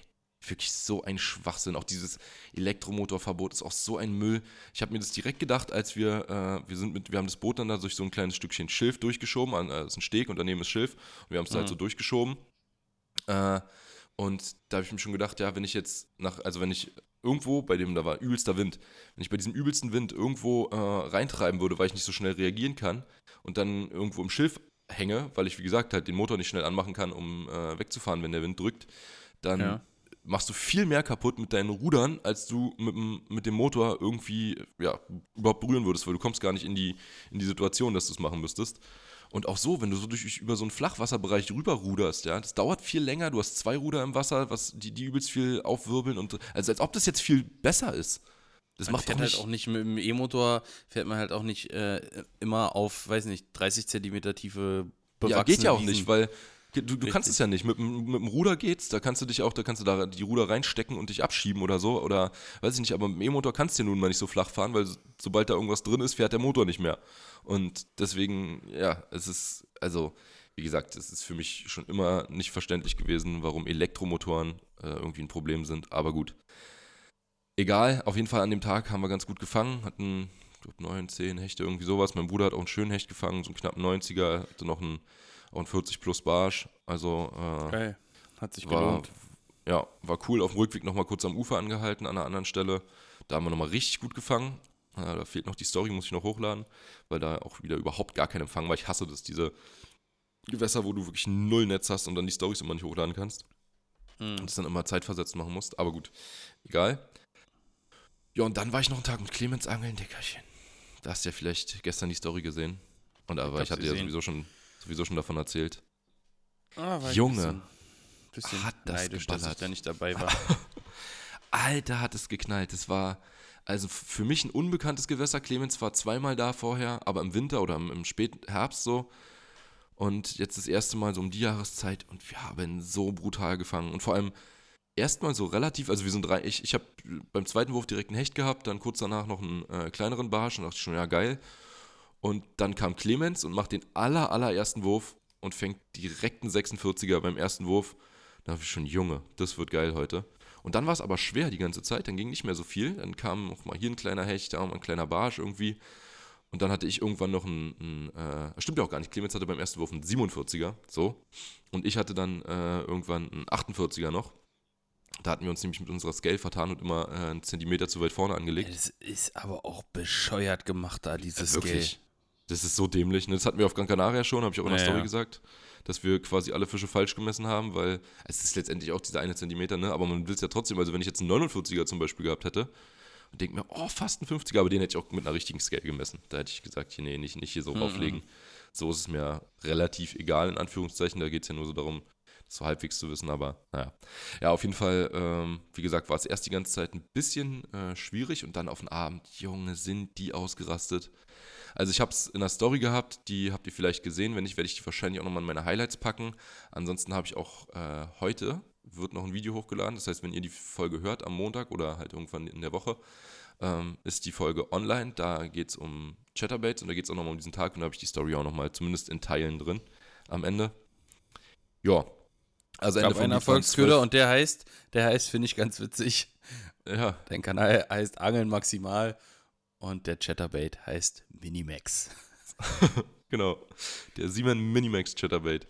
wirklich so ein Schwachsinn. Auch dieses Elektromotorverbot ist auch so ein Müll. Ich habe mir das direkt gedacht, als wir, äh, wir sind mit, wir haben das Boot dann da durch so ein kleines Stückchen Schilf durchgeschoben, an, äh, ist ein Steg und daneben ist Schilf und wir haben es mhm. halt so durchgeschoben. Äh, und da habe ich mir schon gedacht, ja, wenn ich jetzt nach, also wenn ich irgendwo, bei dem da war übelster Wind, wenn ich bei diesem übelsten Wind irgendwo äh, reintreiben würde, weil ich nicht so schnell reagieren kann und dann irgendwo im Schilf hänge, weil ich, wie gesagt, halt den Motor nicht schnell anmachen kann, um äh, wegzufahren, wenn der Wind drückt, dann ja. Machst du viel mehr kaputt mit deinen Rudern, als du mit, mit dem Motor irgendwie ja, überhaupt berühren würdest, weil du kommst gar nicht in die, in die Situation, dass du es machen müsstest. Und auch so, wenn du so durch, über so einen Flachwasserbereich rüberruderst, ja, das dauert viel länger, du hast zwei Ruder im Wasser, was die, die übelst viel aufwirbeln und also als ob das jetzt viel besser ist. Das man macht fährt halt auch nicht mit dem E-Motor, fährt man halt auch nicht äh, immer auf, weiß nicht, 30 Zentimeter tiefe bewachsene Ja, geht ja auch Wiesen. nicht, weil Du, du kannst es ja nicht. Mit, mit dem Ruder geht's, da kannst du dich auch, da kannst du da die Ruder reinstecken und dich abschieben oder so. Oder weiß ich nicht, aber mit dem E-Motor kannst du ja nun mal nicht so flach fahren, weil sobald da irgendwas drin ist, fährt der Motor nicht mehr. Und deswegen, ja, es ist, also, wie gesagt, es ist für mich schon immer nicht verständlich gewesen, warum Elektromotoren äh, irgendwie ein Problem sind. Aber gut. Egal, auf jeden Fall an dem Tag haben wir ganz gut gefangen, hatten, ich glaube, 9, 10 Hechte, irgendwie sowas. Mein Bruder hat auch einen schönen Hecht gefangen, so einen knappen 90er, hatte noch einen und 40 plus Barsch. Also äh, Geil. Hat sich war, gelohnt. Ja, war cool. Auf dem Rückweg nochmal kurz am Ufer angehalten, an einer anderen Stelle. Da haben wir nochmal richtig gut gefangen. Ja, da fehlt noch die Story, muss ich noch hochladen, weil da auch wieder überhaupt gar kein Empfang war. Ich hasse das, diese Gewässer, wo du wirklich null Netz hast und dann die Stories immer nicht hochladen kannst. Mhm. Und das dann immer zeitversetzt machen musst. Aber gut, egal. Ja, und dann war ich noch einen Tag mit Clemens angeln, Dickerchen. Da hast du ja vielleicht gestern die Story gesehen. Und aber ich, ich hatte ja sowieso schon sowieso schon davon erzählt. Ah, Junge, bisschen, bisschen hat das neidisch, dass ich da nicht dabei war. *laughs* Alter, hat es geknallt. Das war also für mich ein unbekanntes Gewässer. Clemens war zweimal da vorher, aber im Winter oder im, im Spätherbst so. Und jetzt das erste Mal so um die Jahreszeit und wir haben so brutal gefangen. Und vor allem erstmal so relativ, also wir sind drei, ich, ich habe beim zweiten Wurf direkt einen Hecht gehabt, dann kurz danach noch einen äh, kleineren Barsch und dachte schon, ja geil. Und dann kam Clemens und macht den aller, allerersten Wurf und fängt direkt einen 46er beim ersten Wurf. Da habe ich schon, Junge, das wird geil heute. Und dann war es aber schwer die ganze Zeit, dann ging nicht mehr so viel. Dann kam noch mal hier ein kleiner Hecht, da mal ein kleiner Barsch irgendwie. Und dann hatte ich irgendwann noch einen, einen äh, stimmt ja auch gar nicht, Clemens hatte beim ersten Wurf einen 47er, so. Und ich hatte dann äh, irgendwann einen 48er noch. Da hatten wir uns nämlich mit unserer Scale vertan und immer äh, einen Zentimeter zu weit vorne angelegt. Das ist aber auch bescheuert gemacht da, dieses ja, Scale. Das ist so dämlich. Ne? Das hatten wir auf Gran Canaria schon, habe ich auch in der ja, Story ja. gesagt, dass wir quasi alle Fische falsch gemessen haben, weil es ist letztendlich auch dieser eine Zentimeter, ne? aber man will es ja trotzdem. Also wenn ich jetzt einen 49er zum Beispiel gehabt hätte und denke mir, oh, fast ein 50er, aber den hätte ich auch mit einer richtigen Scale gemessen. Da hätte ich gesagt, nee, nicht, nicht hier so mhm. rauflegen. So ist es mir relativ egal, in Anführungszeichen. Da geht es ja nur so darum, das so halbwegs zu wissen, aber naja. Ja, auf jeden Fall, ähm, wie gesagt, war es erst die ganze Zeit ein bisschen äh, schwierig und dann auf den Abend, Junge, sind die ausgerastet. Also ich habe es in der Story gehabt, die habt ihr vielleicht gesehen. Wenn nicht, werde ich die wahrscheinlich auch nochmal in meine Highlights packen. Ansonsten habe ich auch äh, heute, wird noch ein Video hochgeladen. Das heißt, wenn ihr die Folge hört am Montag oder halt irgendwann in der Woche, ähm, ist die Folge online. Da geht es um Chatterbaits und da geht es auch nochmal um diesen Tag und da habe ich die Story auch nochmal zumindest in Teilen drin am Ende. Ja. Also Ende von ein Erfolgsköder und der heißt, der heißt, finde ich ganz witzig. Ja. Dein Kanal heißt Angeln Maximal Und der Chatterbait heißt Minimax. *laughs* Genau. Der Siemens Minimax Chatterbait.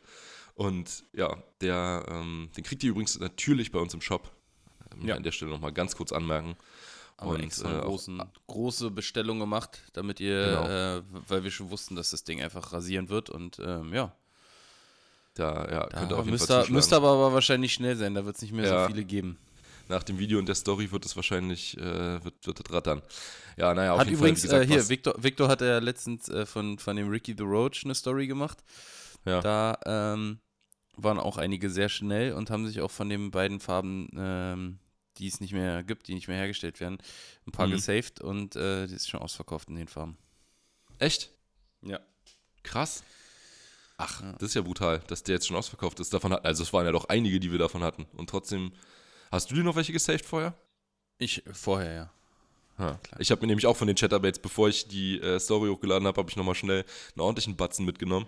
Und ja, der, ähm, den kriegt ihr übrigens natürlich bei uns im Shop. Ähm, Ja. An der Stelle nochmal ganz kurz anmerken. Aber Und, extra äh, auch- großen, große Bestellung gemacht, damit ihr, Genau. äh, weil wir schon wussten, dass das Ding einfach rasieren wird. Und ähm, ja, Da ja, da könnt ihr auf jeden müsst, Fall ihr, zuschlagen. müsst aber, aber wahrscheinlich schnell sein. Da wird es nicht mehr Ja. so viele geben. Nach dem Video und der Story wird es wahrscheinlich, äh, wird, wird das rattern. Ja, naja, auf Hat jeden übrigens, Fall, wie gesagt, äh, hier, Victor, Victor hat ja letztens äh, von, von dem Ricky the Roach eine Story gemacht. Ja. Da ähm, waren auch einige sehr schnell und haben sich auch von den beiden Farben, ähm, die es nicht mehr gibt, die nicht mehr hergestellt werden, ein paar Mhm. gesaved und äh, die ist schon ausverkauft in den Farben. Echt? Ja. Krass. Ach, das ist ja brutal, dass der jetzt schon ausverkauft ist. Davon hat, also es waren ja doch einige, die wir davon hatten. Und trotzdem, hast du dir noch welche gesaved vorher? Ich vorher, ja. Klar. Ich habe mir nämlich auch von den Chatterbaits, bevor ich die äh, Story hochgeladen habe, habe ich nochmal schnell einen ordentlichen Batzen mitgenommen.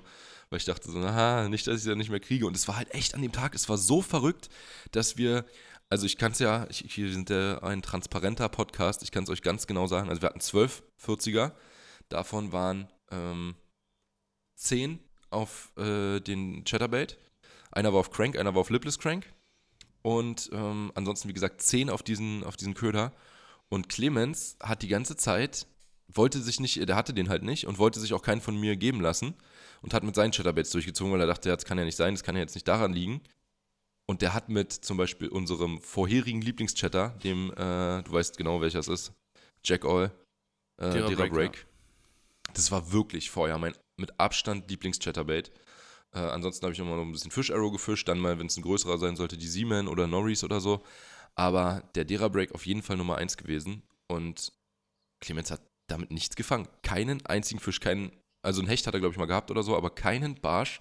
Weil ich dachte so, aha, nicht, dass ich sie nicht mehr kriege. Und es war halt echt an dem Tag, es war so verrückt, dass wir, also ich kann es ja, ich, hier sind ja ein transparenter Podcast, ich kann es euch ganz genau sagen. Also wir hatten zwölf 40er, davon waren ähm, zehn auf äh, den Chatterbait. Einer war auf Crank, einer war auf Lipless Crank. Und ähm, ansonsten, wie gesagt, zehn auf diesen, auf diesen Köder. Und Clemens hat die ganze Zeit, wollte sich nicht, der hatte den halt nicht und wollte sich auch keinen von mir geben lassen und hat mit seinen Chatterbaits durchgezogen, weil er dachte, das kann ja nicht sein, das kann ja jetzt nicht daran liegen. Und der hat mit zum Beispiel unserem vorherigen Lieblingschatter, dem, äh, du weißt genau welcher es ist, Jack All, äh, Dera Break. Das war wirklich vorher mein mit Abstand Lieblingschatterbait. Äh, ansonsten habe ich immer noch ein bisschen Fish Arrow gefischt, dann mal, wenn es ein größerer sein sollte, die Seaman oder Norris oder so. Aber der Dera Break auf jeden Fall Nummer 1 gewesen. Und Clemens hat damit nichts gefangen. Keinen einzigen Fisch, keinen, also ein Hecht hat er, glaube ich, mal gehabt oder so, aber keinen Barsch.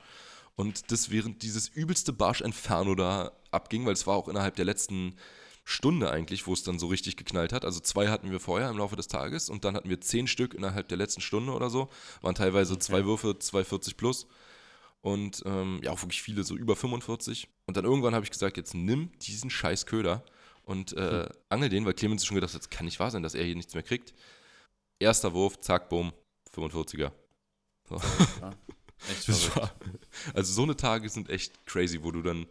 Und das während dieses übelste Barsch-Inferno da abging, weil es war auch innerhalb der letzten Stunde eigentlich, wo es dann so richtig geknallt hat. Also zwei hatten wir vorher im Laufe des Tages und dann hatten wir zehn Stück innerhalb der letzten Stunde oder so. Waren teilweise zwei Würfe, 240 plus. Und ähm, ja, auch wirklich viele, so über 45. Und dann irgendwann habe ich gesagt, jetzt nimm diesen scheiß Köder und äh, angel den, weil Clemens schon gedacht hat, das kann nicht wahr sein, dass er hier nichts mehr kriegt. Erster Wurf, zack, boom, 45er. So. Echt *laughs* war, also so eine Tage sind echt crazy, wo du dann,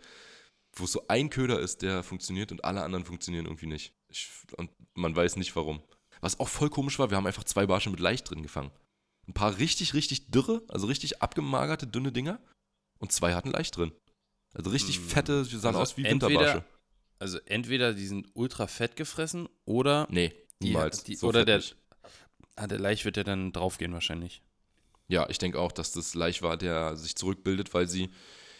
wo es so ein Köder ist, der funktioniert und alle anderen funktionieren irgendwie nicht. Ich, und man weiß nicht warum. Was auch voll komisch war, wir haben einfach zwei Barsche mit leicht drin gefangen. Ein paar richtig, richtig dürre, also richtig abgemagerte, dünne Dinger und zwei hatten leicht drin. Also richtig Hm. fette, die sahen Also aus wie entweder- Winterbarsche. Also entweder die sind ultra fett gefressen oder Nee, die- niemals. die- So oder der- nicht. ah, der Laich wird ja dann draufgehen wahrscheinlich. Ja, ich denke auch, dass das Laich war, der sich zurückbildet, weil sie,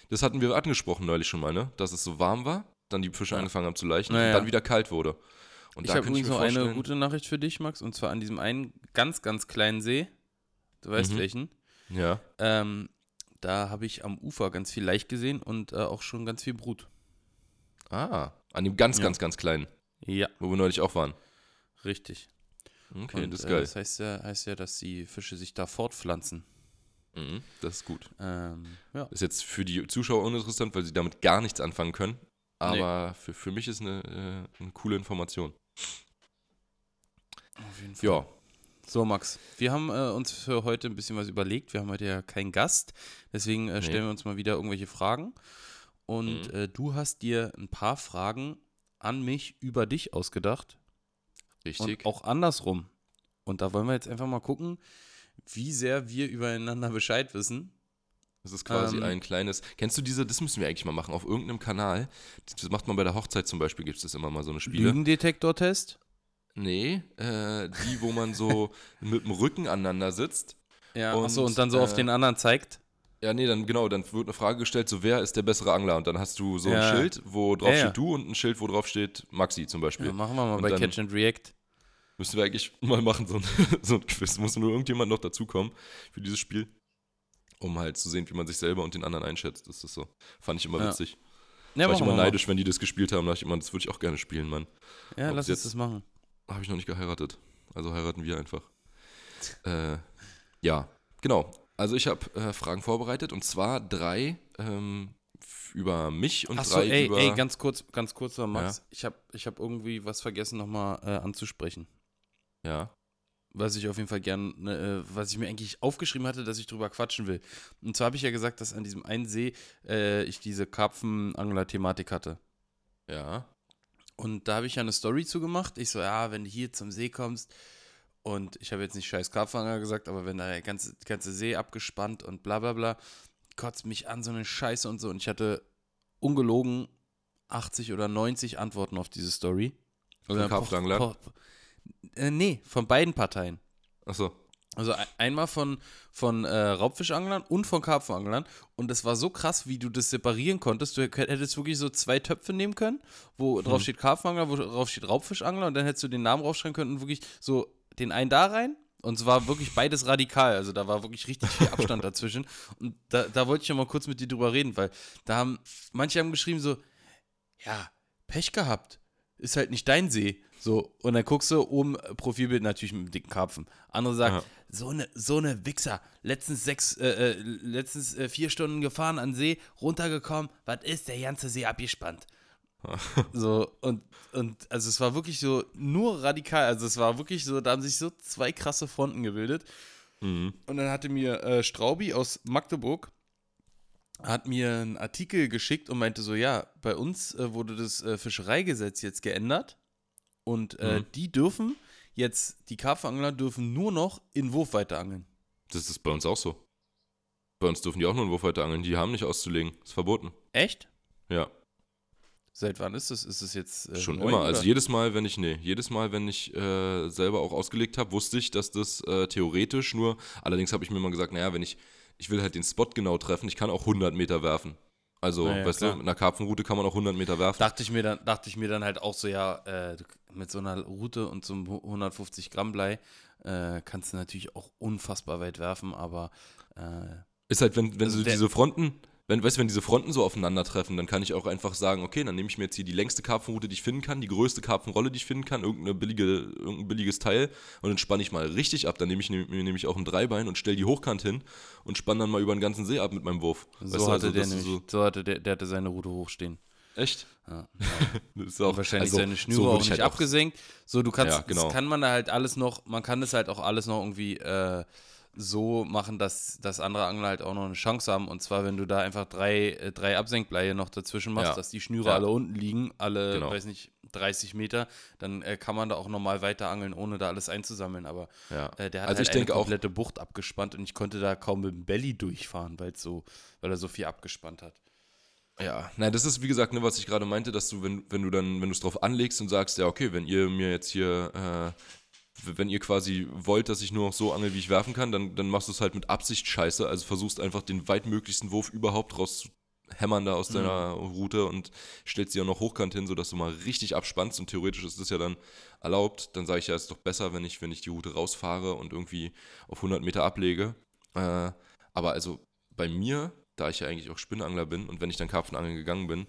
das hatten wir angesprochen neulich schon mal, ne? Dass es so warm war, dann die Fische Ja. angefangen haben zu leichen Naja. und dann wieder kalt wurde. Und ich da habe übrigens noch eine gute Nachricht für dich, Max, und zwar an diesem einen ganz, ganz kleinen See. Du weißt Mhm. welchen. Ja, Ähm, da habe ich am Ufer ganz viel Laich gesehen und äh, auch schon ganz viel Brut. ah, an dem ganz, Ja. ganz, ganz kleinen, Ja, wo wir neulich auch waren. richtig. Okay, und, das ist äh, geil. das heißt ja, heißt ja, dass die Fische sich da fortpflanzen. mhm, das ist gut. Ähm, ja. Ist jetzt für die Zuschauer uninteressant, weil sie damit gar nichts anfangen können. Aber für, für mich ist eine, äh, eine coole Information. Auf jeden Fall. Ja, So, Max, wir haben äh, uns für heute ein bisschen was überlegt. Wir haben heute ja keinen Gast, deswegen äh, stellen Nee. wir uns mal wieder irgendwelche Fragen. Und Mhm. äh, du hast dir ein paar Fragen an mich über dich ausgedacht richtig. und auch andersrum. Und da wollen wir jetzt einfach mal gucken, wie sehr wir übereinander Bescheid wissen. Das ist quasi Ähm, ein kleines. Kennst du diese, das müssen wir eigentlich mal machen, auf irgendeinem Kanal. Das macht man bei der Hochzeit zum Beispiel, gibt es das immer mal so eine Spiele. Lügendetektor-Test? Nee, äh, die, wo man so *laughs* mit dem Rücken aneinander sitzt. Ja, Und, achso, und dann so auf äh, den anderen zeigt. Ja, nee, dann genau, dann wird eine Frage gestellt, so wer ist der bessere Angler? Und dann hast du so Ja. ein Schild, wo drauf Ja, ja. steht du und ein Schild, wo drauf steht Maxi zum Beispiel. Ja, machen wir mal und bei Catch and React. Müssen wir eigentlich mal machen, so ein, *laughs* so ein Quiz. Muss nur irgendjemand noch dazukommen für dieses Spiel, um halt zu sehen, wie man sich selber und den anderen einschätzt. Das ist so. Fand ich immer Ja. witzig. Ja, War ich immer neidisch, wenn die das gespielt haben. Da dachte ich immer, das würde ich auch gerne spielen, Mann. Ja, Ob lass uns jetzt- das machen. Habe ich noch nicht geheiratet. Also heiraten wir einfach. äh, ja, genau. Also ich habe äh, Fragen vorbereitet und zwar drei ähm, über mich und Achso, drei ey, über. ey, ganz kurz, ganz kurz noch, Max. Ich habe ich hab irgendwie was vergessen nochmal äh, anzusprechen. ja. was ich auf jeden Fall gern, ne, äh, was ich mir eigentlich aufgeschrieben hatte, dass ich drüber quatschen will. Und zwar habe ich ja gesagt, dass an diesem einen See äh, ich diese Karpfenangler-Thematik hatte. Ja. Und da habe ich ja eine Story zu gemacht. Ich so, ja, wenn du hier zum See kommst und ich habe jetzt nicht scheiß Karpfenangler gesagt, aber wenn da der ganze, ganze See abgespannt und bla bla bla, kotzt mich an so eine Scheiße und so. Und ich hatte ungelogen 80 oder 90 Antworten auf diese Story. Von poch- Äh, nee, von beiden Parteien. Achso. Also ein- einmal von, von äh, Raubfischanglern und von Karpfenanglern. Und das war so krass, wie du das separieren konntest. Du hättest wirklich so zwei Töpfe nehmen können, wo drauf steht Karpfenangler, wo drauf steht Raubfischangler. Und dann hättest du den Namen draufschreiben können und wirklich so den einen da rein. Und es war wirklich beides radikal. Also da war wirklich richtig viel Abstand *laughs* dazwischen. Und da, da wollte ich ja mal kurz mit dir drüber reden, weil da haben, manche haben geschrieben so, ja, Pech gehabt. Ist halt nicht dein See. So, und dann guckst du oben äh, Profilbild natürlich mit einem dicken Karpfen. Andere sagen, Ja. so eine, so eine Wichser. Letztens sechs, äh, äh, letztens äh, vier Stunden gefahren an See, runtergekommen, was ist, der ganze See abgespannt. *laughs* so, und, und also es war wirklich so nur radikal, also es war wirklich so, da haben sich so zwei krasse Fronten gebildet. Mhm. Und dann hatte mir äh, Straubi aus Magdeburg hat mir einen Artikel geschickt und meinte so, ja, bei uns äh, wurde das äh, Fischereigesetz jetzt geändert und äh, Mhm. die dürfen jetzt, die Karpfenangler dürfen nur noch in Wurfweite angeln. Das ist bei uns auch so. Bei uns dürfen die auch nur in Wurfweite angeln. Die haben nicht auszulegen. Ist verboten. Echt? Ja, Seit wann ist das? Ist es jetzt äh, schon neu, immer. oder? Also jedes Mal, wenn ich, nee, jedes Mal, wenn ich äh, selber auch ausgelegt habe, wusste ich, dass das äh, theoretisch nur, allerdings habe ich mir immer gesagt, naja, wenn ich, ich will halt den Spot genau treffen, ich kann auch 100 Meter werfen. Also, Na ja, weißt klar. du, mit einer Karpfenroute kann man auch 100 Meter werfen. dachte ich mir dann, dachte ich mir dann halt auch so, ja, äh, du- mit so einer Route und so einem 150 Gramm Blei äh, kannst du natürlich auch unfassbar weit werfen, aber äh, Ist halt, wenn, wenn Also so der- diese Fronten, wenn, weißt du, wenn diese Fronten so aufeinandertreffen, dann kann ich auch einfach sagen, okay, dann nehme ich mir jetzt hier die längste Karpfenroute, die ich finden kann, die größte Karpfenrolle, die ich finden kann, irgendeine billige, irgendein billiges Teil und dann spanne ich mal richtig ab. Dann nehme ich mir nämlich auch ein Dreibein und stelle die hochkant hin und spanne dann mal über den ganzen See ab mit meinem Wurf. so Weißt du, hatte also, der du nämlich, so, so, hatte der, der hatte seine Route hochstehen. Echt? Ja. *laughs* Das ist Und wahrscheinlich also, seine so Schnüre würde auch ich nicht halt auch- abgesenkt. So, du kannst, Ja, genau. das kann man da halt alles noch, man kann das halt auch alles noch irgendwie äh, so machen, dass, dass andere Angler halt auch noch eine Chance haben. Und zwar, wenn du da einfach drei, äh, drei Absenkbleie noch dazwischen machst, Ja. dass die Schnüre Ja. alle unten liegen, alle, Genau. weiß nicht, 30 Meter, dann äh, kann man da auch normal weiter angeln, ohne da alles einzusammeln. Aber Ja. äh, der hat Also halt ich eine auch- komplette Bucht abgespannt und ich konnte da kaum mit dem Belly durchfahren, weil so, weil er so viel abgespannt hat. Ja, nein, das ist wie gesagt, ne, was ich gerade meinte, dass du, wenn, wenn du dann, wenn du es drauf anlegst und sagst, ja, okay, wenn ihr mir jetzt hier, äh, wenn ihr quasi wollt, dass ich nur noch so angel, wie ich werfen kann, dann, dann machst du es halt mit Absicht scheiße. Also versuchst einfach den weitmöglichsten Wurf überhaupt rauszuhämmern da aus deiner Route und stellst sie auch noch hochkant hin, sodass du mal richtig abspannst und theoretisch ist das ja dann erlaubt. Dann sage ich ja, es ist doch besser, wenn ich, wenn ich die Route rausfahre und irgendwie auf 100 Meter ablege. Äh, aber also bei mir, da ich ja eigentlich auch Spinnangler bin und wenn ich dann Karpfenangeln gegangen bin,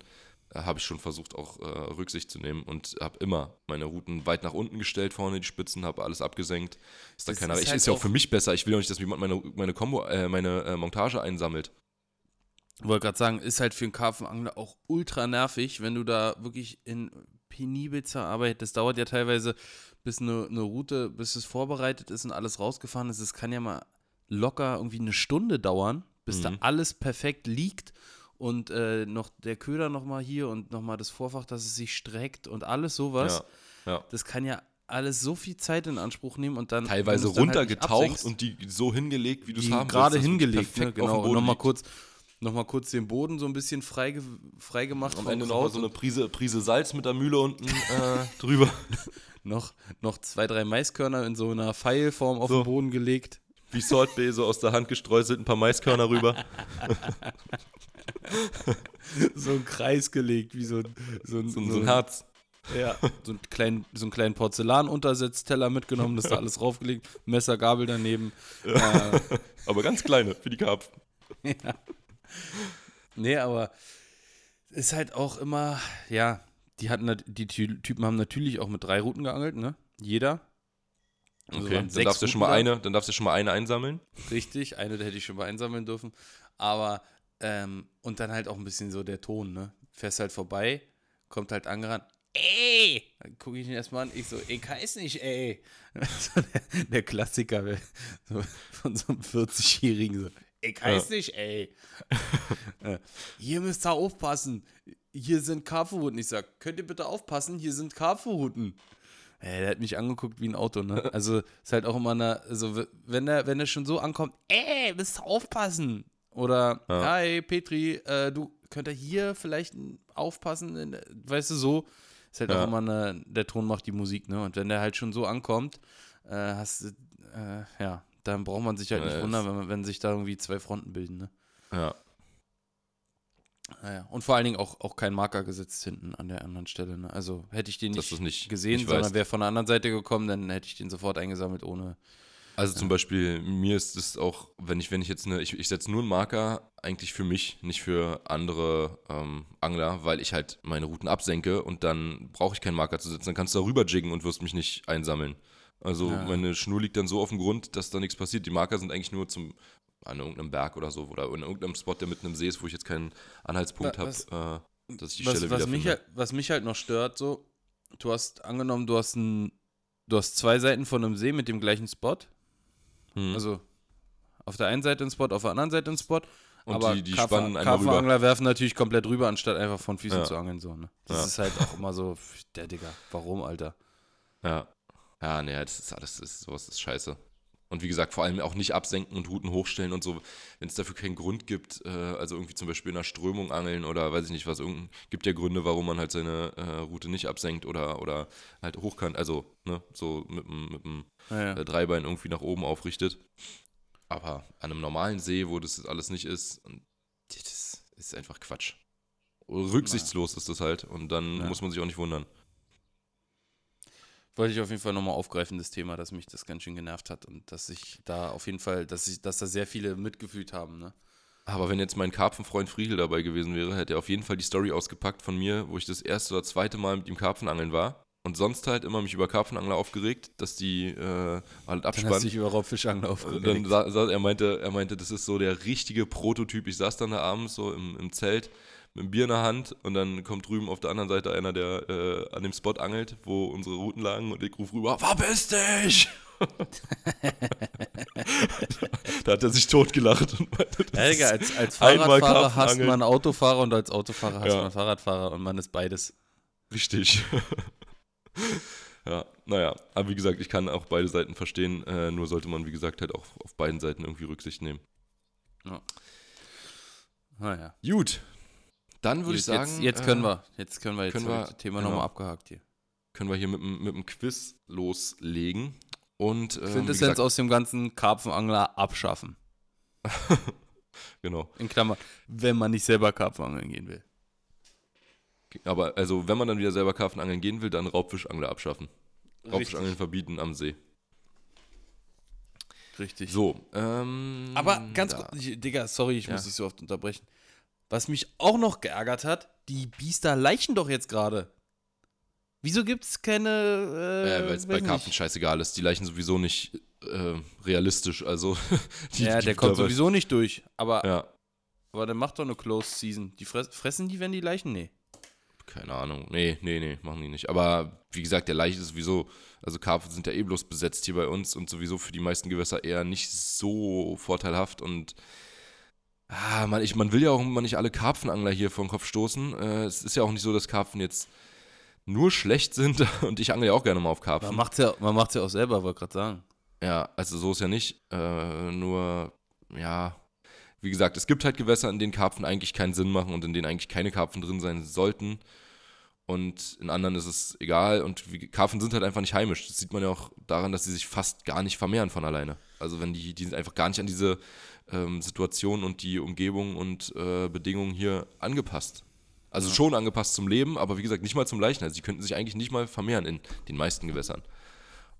äh, habe ich schon versucht, auch äh, Rücksicht zu nehmen und habe immer meine Routen weit nach unten gestellt, vorne die Spitzen, habe alles abgesenkt. Ist, da Das keiner, ist ich, halt ist ja auch auch- für mich besser. Ich will ja nicht, dass jemand meine, meine Combo, äh, meine äh, Montage einsammelt. Ich wollte gerade sagen, ist halt für einen Karpfenangler auch ultra nervig, wenn du da wirklich in penibelster Arbeit, das dauert ja teilweise, bis eine, eine Route, bis es vorbereitet ist und alles rausgefahren ist. Es kann ja mal locker irgendwie eine Stunde dauern, bis da Mhm. alles perfekt liegt und äh, noch der Köder nochmal hier und nochmal das Vorfach, dass es sich streckt und alles sowas. Ja, ja. Das kann ja alles so viel Zeit in Anspruch nehmen und dann Teilweise dann halt runtergetaucht absenkst- und die so hingelegt, wie du es haben gerade willst, hingelegt, ne? genau. Nochmal kurz, noch mal kurz den Boden so ein bisschen frei, frei gemacht Am Ende nochmal so eine Prise, Prise Salz mit der Mühle unten *laughs* äh, drüber. noch, noch zwei, drei Maiskörner in so einer Pfeilform auf So. den Boden gelegt. Wie Salt Bay, so aus der Hand gestreuselt, ein paar Maiskörner rüber. *laughs* So ein Kreis gelegt, wie so ein, so ein, So, so ein Herz. Ja, so einen kleinen, so einen kleinen Porzellanuntersetzteller mitgenommen, das da alles draufgelegt, Messer, Gabel daneben. Äh, *laughs* Aber ganz kleine für die Karpfen. *laughs* nee, aber ist halt auch immer, ja, die hatten die Ty- Typen haben natürlich auch mit drei Routen geangelt, ne? Jeder. Also Okay, dann darfst du schon mal eine, dann darfst du schon mal eine einsammeln. Richtig, eine hätte ich schon mal einsammeln dürfen. Aber, ähm, und dann halt auch ein bisschen so der Ton, ne? Fährst halt vorbei, kommt halt angerannt. Ey! Dann gucke ich ihn erstmal an, ich so, ich weiß nicht, ey. *laughs* So der, der Klassiker so von so einem 40-Jährigen so, ich weiß ja. nicht, ey. *laughs* Äh, hier müsst ihr aufpassen. Hier sind Karpfenrouten. Ich sag, könnt ihr bitte aufpassen? Hier sind Karpfenrouten. Ey, der hat mich angeguckt wie ein Auto, ne? *laughs* Also ist halt auch immer eine, also wenn er, wenn er schon so ankommt, ey, ihr aufpassen. Oder, ja. hi Petri, äh, du könnt ihr hier vielleicht aufpassen, weißt du, so. Ist halt ja. auch immer eine, der Ton macht die Musik, ne? Und wenn der halt schon so ankommt, äh, hast du, äh, ja, dann braucht man sich halt nicht wundern, wenn, wenn sich da irgendwie zwei Fronten bilden, ne? Ja. Naja. Und vor allen Dingen auch, auch kein Marker gesetzt hinten an der anderen Stelle. Ne? Also hätte ich den nicht, nicht gesehen, nicht sondern wäre von der anderen Seite gekommen, dann hätte ich den sofort eingesammelt ohne. Also zum Beispiel, mir ist es auch, wenn ich, wenn ich jetzt eine, ich, ich setze nur einen Marker eigentlich für mich, nicht für andere ähm, Angler, weil ich halt meine Routen absenke und dann brauche ich keinen Marker zu setzen. Dann kannst du darüber jiggen und wirst mich nicht einsammeln. Also ja. meine Schnur liegt dann so auf dem Grund, dass da nichts passiert. Die Marker sind eigentlich nur zum an irgendeinem Berg oder so oder in irgendeinem Spot, der mitten im See ist, wo ich jetzt keinen Anhaltspunkt habe, äh, dass ich die was, Stelle was wieder mich. Halt, was mich halt noch stört, so, du hast angenommen, du hast ein, du hast zwei Seiten von einem See mit dem gleichen Spot. Hm. Also auf der einen Seite ein Spot, auf der anderen Seite ein Spot. Und aber die, die Karpfen, spannen einmal rüber. Karpfenangler werfen natürlich komplett rüber, anstatt einfach von Füßen Ja. zu angeln. So, ne? Das Ja. ist halt auch immer so, der Digga, warum, Alter? Ja. Ja, nee, das ist alles, das ist, sowas ist scheiße. Und wie gesagt, vor allem auch nicht absenken und Routen hochstellen und so, wenn es dafür keinen Grund gibt, äh, also irgendwie zum Beispiel in einer Strömung angeln oder weiß ich nicht was, irgend, gibt ja Gründe, warum man halt seine äh, Route nicht absenkt oder, oder halt hochkant, also ne, so mit dem mit dem, Ja, äh, Dreibein irgendwie nach oben aufrichtet. Aber an einem normalen See, wo das alles nicht ist, das ist einfach Quatsch. Rücksichtslos ist das halt und dann Ja. muss man sich auch nicht wundern. Wollte ich auf jeden Fall nochmal aufgreifen, das Thema, dass mich das ganz schön genervt hat und dass ich da auf jeden Fall, dass ich, dass da sehr viele mitgefühlt haben, ne? Aber wenn jetzt mein Karpfenfreund Friedel dabei gewesen wäre, hätte er auf jeden Fall die Story ausgepackt von mir, wo ich das erste oder zweite Mal mit ihm Karpfenangeln war. Und sonst halt immer mich über Karpfenangler aufgeregt, dass die äh, halt Dann hast du abspannen. dich über Raubfischangler aufgeregt. dann sa sa er, meinte, er meinte, das ist so der richtige Prototyp. Ich saß dann da abends so im, im Zelt mit einem Bier in der Hand und dann kommt drüben auf der anderen Seite einer, der äh, an dem Spot angelt, wo unsere Routen lagen und ich rufe rüber, verpiss dich! *laughs* da hat er sich totgelacht und meinte, Ja, ist- als, als Fahrradfahrer Karpfenangeln. man Autofahrer und als Autofahrer hast Ja. man Fahrradfahrer und man ist beides. Richtig. *laughs* ja, naja, aber wie gesagt, ich kann auch beide Seiten verstehen, äh, nur sollte man, wie gesagt, halt auch auf beiden Seiten irgendwie Rücksicht nehmen. Naja. Gut, dann würde ich sagen, Jetzt, jetzt können äh, wir. Jetzt können wir. Jetzt können wir- das Thema genau. nochmal abgehakt hier. können wir hier mit, dem- mit dem Quiz loslegen. Und ähm, Quintessenz aus dem ganzen Karpfenangler abschaffen. *laughs* genau. In Klammern, wenn man nicht selber Karpfenangeln gehen will. Aber also, wenn man dann wieder selber Karpfenangeln gehen will, dann Raubfischangler abschaffen. Raubfischangeln verbieten am See. Richtig. So, ähm, Aber ganz kurz, Digga, sorry, ich Ja. muss dich so oft unterbrechen. Was mich auch noch geärgert hat, die Biester leichen doch jetzt gerade. Wieso gibt es keine. Äh, Äh, Weil es bei Karpfen scheißegal ist. Die Leichen sowieso nicht äh, realistisch. Also, *laughs* die, Ja, die der kommt sowieso nicht durch. Aber, Ja, aber der macht doch eine Closed Season. Die fress, fressen die, wenn die Leichen? Nee. keine Ahnung. Nee, nee, nee, machen die nicht. Aber wie gesagt, der Laich ist sowieso, also Karpfen sind ja eh bloß besetzt hier bei uns und sowieso für die meisten Gewässer eher nicht so vorteilhaft und ah, man, ich, man will ja auch immer nicht alle Karpfenangler hier vor den Kopf stoßen. Äh, es ist ja auch nicht so, dass Karpfen jetzt nur schlecht sind *laughs* und ich angle ja auch gerne mal auf Man Karpfen. ja, man macht's ja auch selber, wollte gerade sagen. Ja, also so ist ja nicht. Äh, nur, ja, wie gesagt, es gibt halt Gewässer, in denen Karpfen eigentlich keinen Sinn machen und in denen eigentlich keine Karpfen drin sein sollten. Und in anderen ist es egal. Und Karpfen sind halt einfach nicht heimisch. Das sieht man ja auch daran, dass sie sich fast gar nicht vermehren von alleine. Also wenn die, die sind einfach gar nicht an diese ähm, Situation und die Umgebung und äh, Bedingungen hier angepasst. Also schon angepasst zum Leben, aber wie gesagt, nicht mal zum Leichen. Also sie könnten sich eigentlich nicht mal vermehren in den meisten Gewässern.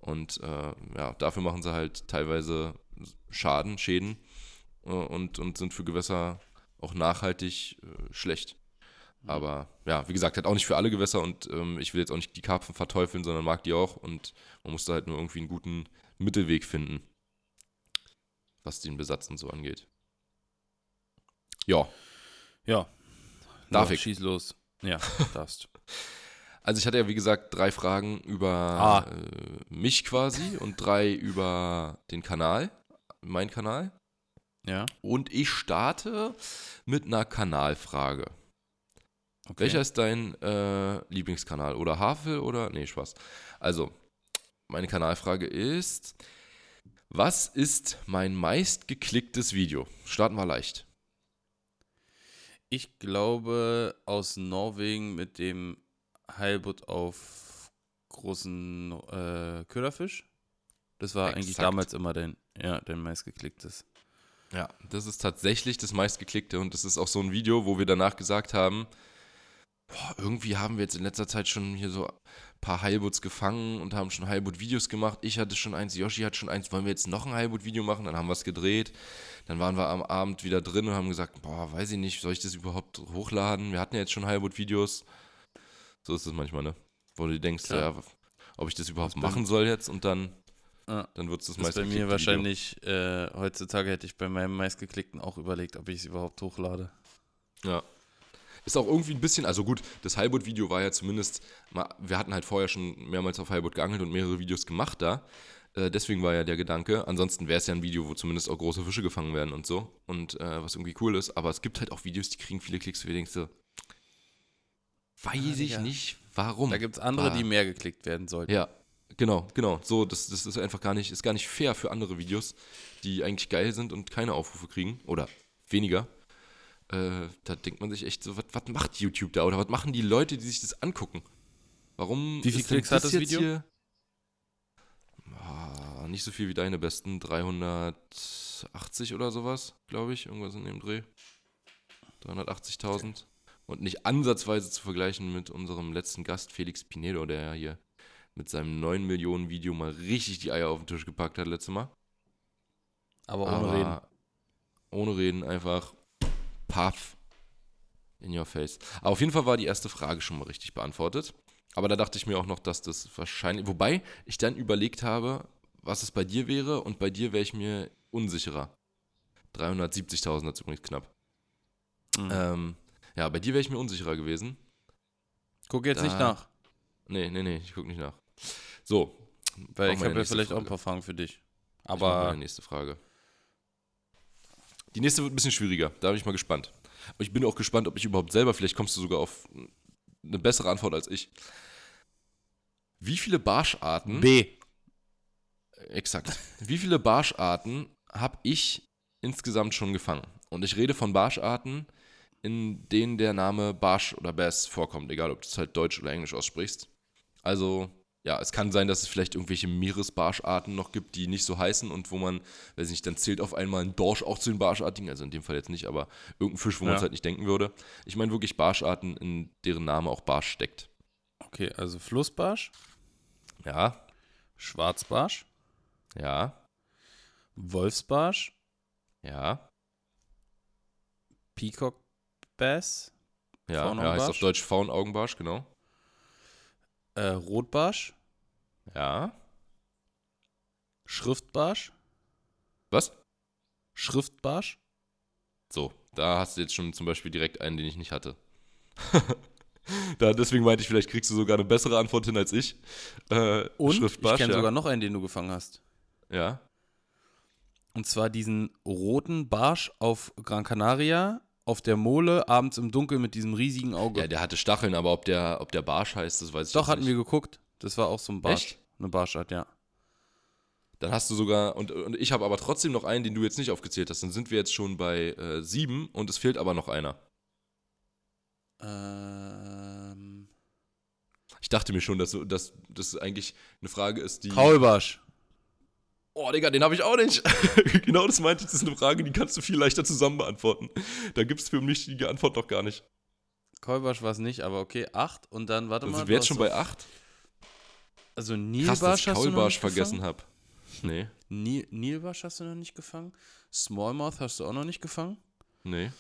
Und äh, ja, dafür machen sie halt teilweise Schaden, Schäden äh, und, und sind für Gewässer auch nachhaltig äh, schlecht. Aber ja, wie gesagt, halt auch nicht für alle Gewässer und ähm, ich will jetzt auch nicht die Karpfen verteufeln, sondern mag die auch und man muss da halt nur irgendwie einen guten Mittelweg finden, was den Besatz und so angeht. Ja, Ja. Darf Ja, ich? Schieß los. Ja, *laughs* darfst. Also ich hatte ja wie gesagt drei Fragen über Ah. äh, mich quasi und drei über den Kanal, mein Kanal. Ja. Und ich starte mit einer Kanalfrage. Okay. Welcher ist dein äh, Lieblingskanal? Oder Havel oder. Nee, Spaß. Also, meine Kanalfrage ist: Was ist mein meistgeklicktes Video? Starten wir leicht. Ich glaube aus Norwegen mit dem Heilbutt auf großen äh, Köderfisch. Das war eigentlich Exakt. damals immer dein, ja, dein meistgeklicktes. Ja, das ist tatsächlich das meistgeklickte und das ist auch so ein Video, wo wir danach gesagt haben, boah, irgendwie haben wir jetzt in letzter Zeit schon hier so paar Heilbutts gefangen und haben schon Heilbutt-Videos gemacht. Ich hatte schon eins, Yoshi hat schon eins. Wollen wir jetzt noch ein Heilbutt-Video machen? Dann haben wir es gedreht. Dann waren wir am Abend wieder drin und haben gesagt, boah, weiß ich nicht, soll ich das überhaupt hochladen? Wir hatten ja jetzt schon Heilbutt-Videos. So ist es manchmal, ne? Wo du denkst, Klar. ja, ob ich das überhaupt Das machen soll jetzt und dann, Ja. dann wird es das Das ist bei mir wahrscheinlich, äh, heutzutage hätte ich bei meinem meistgeklickten auch überlegt, ob ich es überhaupt hochlade. Ja. Ist auch irgendwie ein bisschen, also gut, das Heilbutt-Video war ja zumindest, mal, wir hatten halt vorher schon mehrmals auf Heilbutt geangelt und mehrere Videos gemacht da. Äh, deswegen war ja der Gedanke. Ansonsten wäre es ja ein Video, wo zumindest auch große Fische gefangen werden und so. Und äh, was irgendwie cool ist. Aber es gibt halt auch Videos, die kriegen viele Klicks, wo du denkst so, weiß ich Digga. nicht, warum. Da gibt es andere, Ah. die mehr geklickt werden sollten. Ja, genau, genau. So, das, das ist einfach gar nicht, ist gar nicht fair für andere Videos, die eigentlich geil sind und keine Aufrufe kriegen. Oder weniger. Äh, da denkt man sich echt so, was macht YouTube da? Oder was machen die Leute, die sich das angucken? Warum Wie viel ist denn Klicks hat das Video? Hier? Ah, nicht so viel wie deine besten. 380 oder sowas, glaube ich. Irgendwas in dem Dreh. 380.000. Und nicht ansatzweise zu vergleichen mit unserem letzten Gast, Felix Pinedo, der ja hier mit seinem 9 Millionen Video mal richtig die Eier auf den Tisch gepackt hat letztes Mal. Aber ohne Aber Reden. Ohne Reden einfach paff in your face. Aber auf jeden Fall war die erste Frage schon mal richtig beantwortet. Aber da dachte ich mir auch noch, dass das wahrscheinlich. Wobei ich dann überlegt habe, was es bei dir wäre und bei dir wäre ich mir unsicherer. 370.000 hat übrigens knapp. Mhm. Ähm, ja, bei dir wäre ich mir unsicherer gewesen. Guck jetzt da- nicht nach, Nee, nee, nee, ich gucke nicht nach. So, weil ich habe ja vielleicht auch ein Frage. paar Fragen für dich. Aber ich nächste Frage. Die nächste wird ein bisschen schwieriger. Da bin ich mal gespannt. Und ich bin auch gespannt, ob ich überhaupt selber, vielleicht kommst du sogar auf eine bessere Antwort als ich. Wie viele Barscharten, B. exakt, wie viele Barscharten habe ich insgesamt schon gefangen? Und ich rede von Barscharten, in denen der Name Barsch oder Bass vorkommt, egal ob du es halt Deutsch oder Englisch aussprichst. Also, ja, es kann sein, dass es vielleicht irgendwelche Meeresbarscharten noch gibt, die nicht so heißen und wo man, weiß nicht, dann zählt auf einmal ein Dorsch auch zu den Barschartigen, also in dem Fall jetzt nicht, aber irgendein Fisch, wo man Ja. es halt nicht denken würde. Ich meine wirklich Barscharten, in deren Name auch Barsch steckt. Okay, also Flussbarsch, Ja, Schwarzbarsch, ja, Wolfsbarsch, ja, Peacock Bass, ja, ja heißt auf Deutsch Faunaugenbarsch, genau. Äh, Rotbarsch, Ja. Schriftbarsch, Was? Schriftbarsch, So, da hast du jetzt schon zum Beispiel direkt einen, den ich nicht hatte. *laughs* da, deswegen meinte ich, vielleicht kriegst du sogar eine bessere Antwort hin als ich. Äh, und Schriftbarsch, ich kenne ja. sogar noch einen, den du gefangen hast. Ja, Und zwar diesen roten Barsch auf Gran Canaria, auf der Mole, abends im Dunkeln mit diesem riesigen Auge. ja, der hatte Stacheln, aber ob der, ob der Barsch heißt, das weiß ich Doch, jetzt hatten nicht. wir geguckt. Das war auch so ein Barsch. Echt? Eine Barschart, ja. Dann hast du sogar, und, und ich habe aber trotzdem noch einen, den du jetzt nicht aufgezählt hast. Dann sind wir jetzt schon bei äh, sieben und es fehlt aber noch einer. Ähm, Ich dachte mir schon, dass, dass das eigentlich eine Frage ist, die. Kaulbarsch. Oh, Digga, den habe ich auch nicht. *laughs* genau das meinte ich. Das ist eine Frage, die kannst du viel leichter zusammen beantworten. Da gibt es für mich die Antwort doch gar nicht. Kaulbarsch war es nicht, aber okay, acht. Und dann, warte Dann mal. sind wir jetzt schon bei doch- acht. Also Krass, dass Nilbarsch ich hast du noch Kaulbarsch nicht vergessen habe. Nee, Nil Nilbarsch hast du noch nicht gefangen. Smallmouth hast du auch noch nicht gefangen. nee.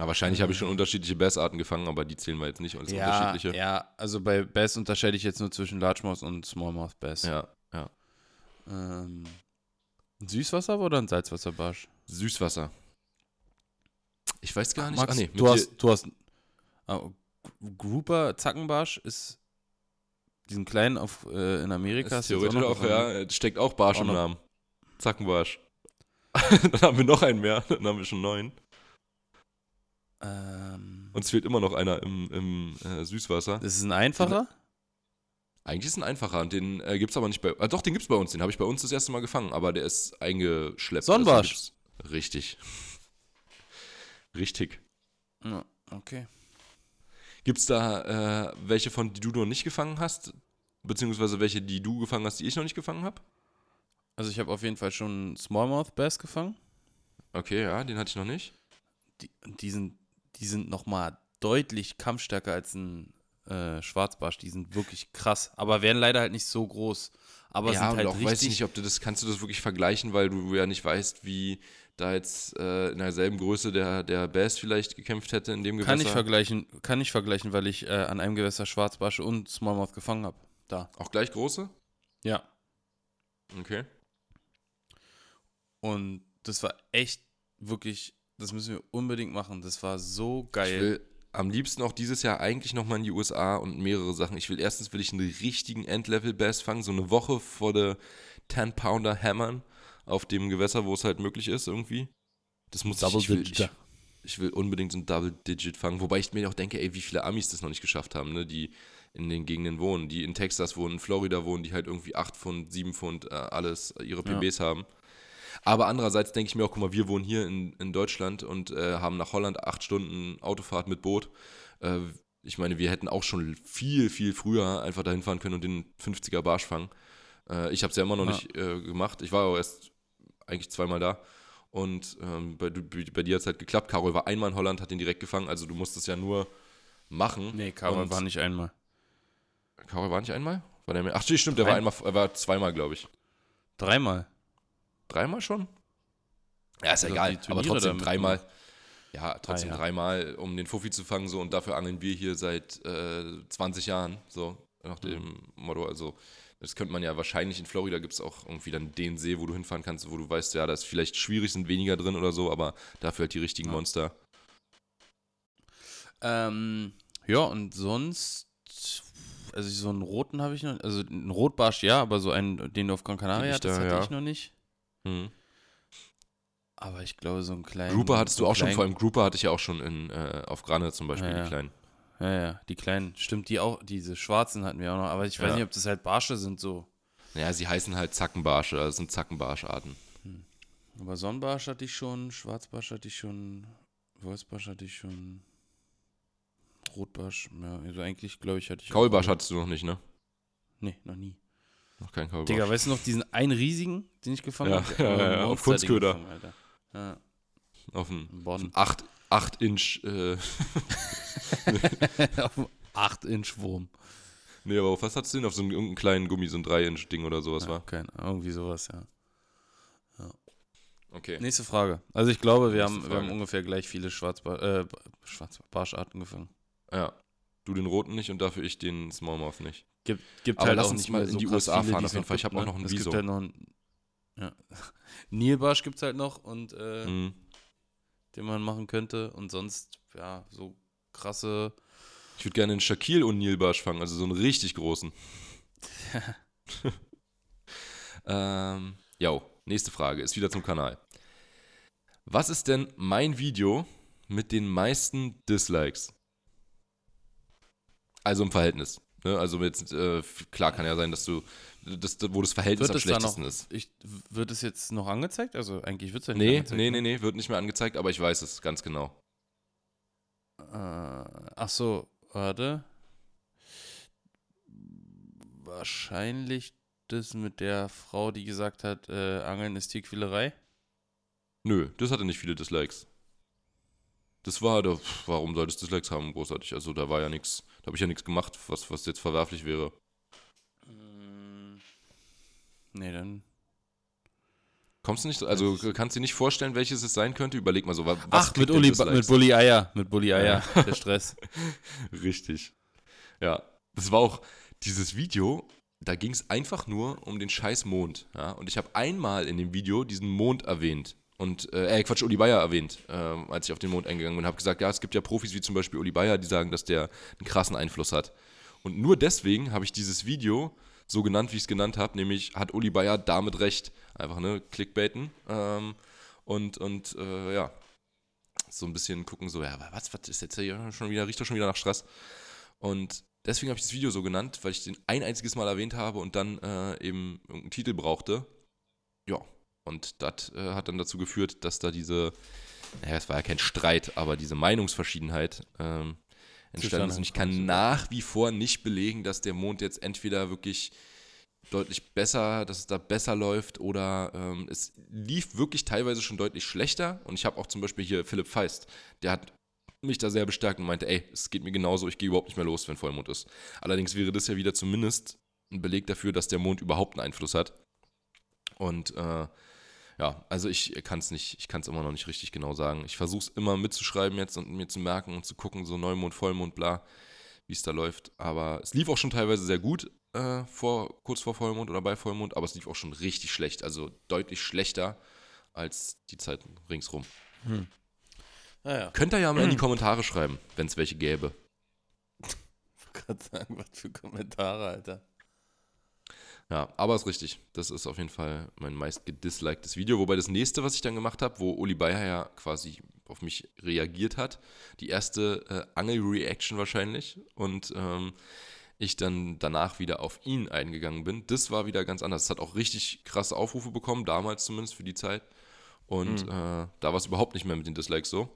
Aber wahrscheinlich habe ich schon unterschiedliche Bassarten gefangen, aber die zählen wir jetzt nicht als ja, unterschiedliche. ja, also bei Bass unterscheide ich jetzt nur zwischen Largemouth und Smallmouth Bass. ja, ja. Ähm, ein Süßwasser oder ein Salzwasserbarsch? Süßwasser. Ich weiß gar nicht. Max, ah, nee, du, hast, du hast. Aber Grouper Zackenbarsch ist diesen kleinen auf, äh, in Amerika. Ist theoretisch noch auch, was ja, steckt auch Barsch Auch im noch. Namen. Zackenbarsch. *laughs* dann haben wir noch einen mehr, dann haben wir schon neun. Ähm, Uns fehlt immer noch einer im, im äh, Süßwasser. das ist ein einfacher? Eigentlich ist es ein einfacher und den äh, gibt es aber nicht bei. Ah, doch, den gibt es bei uns. Den habe ich bei uns das erste Mal gefangen, aber der ist eingeschleppt. Sonnenbarsch. Also richtig. Richtig. Ja, okay. Gibt es da äh, welche von, die du noch nicht gefangen hast? Beziehungsweise welche, die du gefangen hast, die ich noch nicht gefangen habe? Also ich habe auf jeden Fall schon Smallmouth Bass gefangen. Okay, ja, den hatte ich noch nicht. Die, die sind, die sind nochmal deutlich kampfstärker als ein äh, Schwarzbarsch. Die sind wirklich krass. Aber werden leider halt nicht so groß. Aber ja, sind halt auch richtig. weiß ich nicht, ob du das, kannst du das wirklich vergleichen, weil du ja nicht weißt, wie da jetzt äh, in derselben Größe der, der Bass vielleicht gekämpft hätte in dem Gewässer. kann ich vergleichen, kann ich vergleichen, weil ich äh, an einem Gewässer Schwarzbarsche und Smallmouth gefangen habe. Da. Auch gleich große? Ja. Okay. Und das war echt wirklich, das müssen wir unbedingt machen. Das war so Ich geil. will am liebsten auch dieses Jahr eigentlich nochmal in die USA und mehrere Sachen. Ich will erstens will ich einen richtigen Endlevel-Bass fangen, so eine Woche vor der 10-Pounder hämmern auf dem Gewässer, wo es halt möglich ist irgendwie. Das muss ich, ich will, ich, ich will unbedingt so ein Double-Digit fangen, wobei ich mir auch denke, ey, wie viele Amis das noch nicht geschafft haben, ne, die in den Gegenden wohnen, die in Texas wohnen, in Florida wohnen, die halt irgendwie 8 Pfund, 7 Pfund, äh, alles, ihre Ja. PBs haben. Aber andererseits denke ich mir auch, guck mal, wir wohnen hier in, in Deutschland und äh, haben nach Holland acht Stunden Autofahrt mit Boot. Äh, ich meine, wir hätten auch schon viel, viel früher einfach dahin fahren können und den 50er Barsch fangen. Äh, ich habe es ja immer noch Ja. nicht äh, gemacht. Ich war auch erst eigentlich zweimal da. Und ähm, bei, bei dir hat es halt geklappt. Carol war einmal in Holland, hat den direkt gefangen. Also du musst es ja nur machen. Nee, Karol war nicht einmal. Carol war nicht einmal? War der mehr? Ach, stimmt, der Drei- war einmal, er war zweimal, glaube ich. Dreimal. Dreimal schon? Ja, ist ja Also egal, aber trotzdem dreimal. Ja, trotzdem Ah, ja. dreimal, um den Fuffi zu fangen, so und dafür angeln wir hier seit äh, 20 Jahren, so nach dem Mhm. Motto. Also, das könnte man ja wahrscheinlich in Florida gibt es auch irgendwie dann den See, wo du hinfahren kannst, wo du weißt, ja, da ist vielleicht schwierig, sind weniger drin oder so, aber dafür halt die richtigen Ja. Monster. Ähm, ja, und sonst, also so einen roten habe ich noch, also einen Rotbarsch ja, aber so einen, den du auf Gran Canaria hattest, hatte ja. ich noch nicht. Mhm. Aber ich glaube, so einen kleinen. Grouper hattest so du auch schon, vor allem Grouper hatte ich ja auch schon in, äh, auf Grane zum Beispiel, Ja, die kleinen. Ja, ja, die kleinen. Stimmt, die auch, diese schwarzen hatten wir auch noch, aber ich weiß Ja. nicht, ob das halt Barsche sind so. Naja, sie heißen halt Zackenbarsche, das sind Zackenbarscharten. Aber Sonnenbarsch hatte ich schon, Schwarzbarsch hatte ich schon, Wolfsbarsch hatte ich schon, Rotbarsch, ja, also eigentlich, glaube ich, hatte ich. Kaulbarsch hattest du noch nicht, ne? Nee, noch nie. Noch kein Kaulbarsch. Digga, weißt du noch diesen einen riesigen, den ich gefangen Ja, habe? ja, ja, ja, auf Kunstköder. Ja, auf dem im Bonn. 8, 8 Inch, äh, *laughs* auf dem 8-Inch-Wurm. nee, aber auf was hattest du denn? Auf so einen irgendeinen kleinen Gummi, so ein 3 Inch Ding oder sowas Ja, war? kein, irgendwie sowas, ja. Okay. Nächste Frage. Also ich glaube, wir, Nächste haben, wir haben ungefähr gleich viele Schwarzbar äh, Schwarzbarscharten gefangen. Ja. Du den roten nicht und dafür ich den Smallmouth nicht. Gibt, gibt Aber halt lass uns nicht mal in so die USA viele, fahren auf jeden Fall. Ich gibt, hab auch noch einen Es Wieso. gibt halt noch einen, ja. *laughs* Nilbarsch gibt es halt noch und äh, Mhm. den man machen könnte. Und sonst, ja, so krasse. Ich würde gerne einen Shaquille O'Neal Barsch fangen, also so einen richtig großen. *laughs* *laughs* ähm, jo, nächste Frage, ist wieder zum Kanal. Was ist denn mein Video mit den meisten Dislikes? Also im Verhältnis. Ne? Also jetzt, äh, klar kann ja sein, dass du, das, wo das Verhältnis Wird am es da noch, schlechtesten ist. ich, wird es jetzt noch angezeigt? Also eigentlich wird es ja nicht Nee, angezeigt. nee, ne? nee, nee, wird nicht mehr angezeigt, aber ich weiß es ganz genau. Äh, ach so, warte. Wahrscheinlich das mit der Frau, die gesagt hat, äh, Angeln ist Tierquälerei. Nö, das hatte nicht viele Dislikes. Das war, da, warum soll das Dislikes haben, großartig? Also da war ja nichts, da habe ich ja nichts gemacht, was, was jetzt verwerflich wäre. Mm, Nee, dann. Kommst du nicht, also kannst du dir nicht vorstellen, welches es sein könnte? Überleg mal so, wa- was Ach, mit, Uli, mit Bulli Eier. Mit Bulli Eier. *laughs* Der Stress. Richtig. Ja, das war auch dieses Video, da ging es einfach nur um den scheiß Mond. Ja? Und ich habe einmal in dem Video diesen Mond erwähnt. Und, äh, äh, Quatsch, Uli Bayer erwähnt, äh, als ich auf den Mond eingegangen bin. Habe gesagt, ja, es gibt ja Profis wie zum Beispiel Uli Bayer, die sagen, dass der einen krassen Einfluss hat. Und nur deswegen habe ich dieses Video so genannt, wie ich es genannt habe, nämlich hat Uli Bayer damit recht. Einfach, ne, Clickbaiten. Ähm, und, und, äh, ja, so ein bisschen gucken, so, ja, was, was ist jetzt hier schon wieder, riecht doch schon wieder nach Stress. Und deswegen habe ich das Video so genannt, weil ich den ein einziges Mal erwähnt habe und dann äh, eben irgendeinen Titel brauchte. Ja, und das äh, hat dann dazu geführt, dass da diese, naja, es war ja kein Streit, aber diese Meinungsverschiedenheit ähm, entstanden ist. Und ich kann nach wie vor nicht belegen, dass der Mond jetzt entweder wirklich deutlich besser, dass es da besser läuft oder ähm, es lief wirklich teilweise schon deutlich schlechter. Und ich habe auch zum Beispiel hier Philipp Feist, der hat mich da sehr bestärkt und meinte, ey, es geht mir genauso, ich gehe überhaupt nicht mehr los, wenn Vollmond ist. Allerdings wäre das ja wieder zumindest ein Beleg dafür, dass der Mond überhaupt einen Einfluss hat. Und äh, ja, also ich kann es nicht, ich kann es immer noch nicht richtig genau sagen. Ich versuche es immer mitzuschreiben jetzt und mir zu merken und zu gucken, so Neumond, Vollmond, bla, wie es da läuft. Aber es lief auch schon teilweise sehr gut, äh, vor, kurz vor Vollmond oder bei Vollmond, aber es lief auch schon richtig schlecht, also deutlich schlechter als die Zeiten ringsrum. Hm. Naja. Könnt ihr ja mal in die *clears throat* Kommentare schreiben, wenn es welche gäbe. Ich wollte gerade sagen, was für Kommentare, Alter. Ja, aber ist richtig. Das ist auf jeden Fall mein meist gedisliktes Video. Wobei das nächste, was ich dann gemacht habe, wo Uli Bayer ja quasi auf mich reagiert hat, die erste äh, Angel-Reaction wahrscheinlich und ähm, ich dann danach wieder auf ihn eingegangen bin, das war wieder ganz anders. Es hat auch richtig krasse Aufrufe bekommen, damals zumindest für die Zeit. Und mhm. äh, da war es überhaupt nicht mehr mit den Dislikes so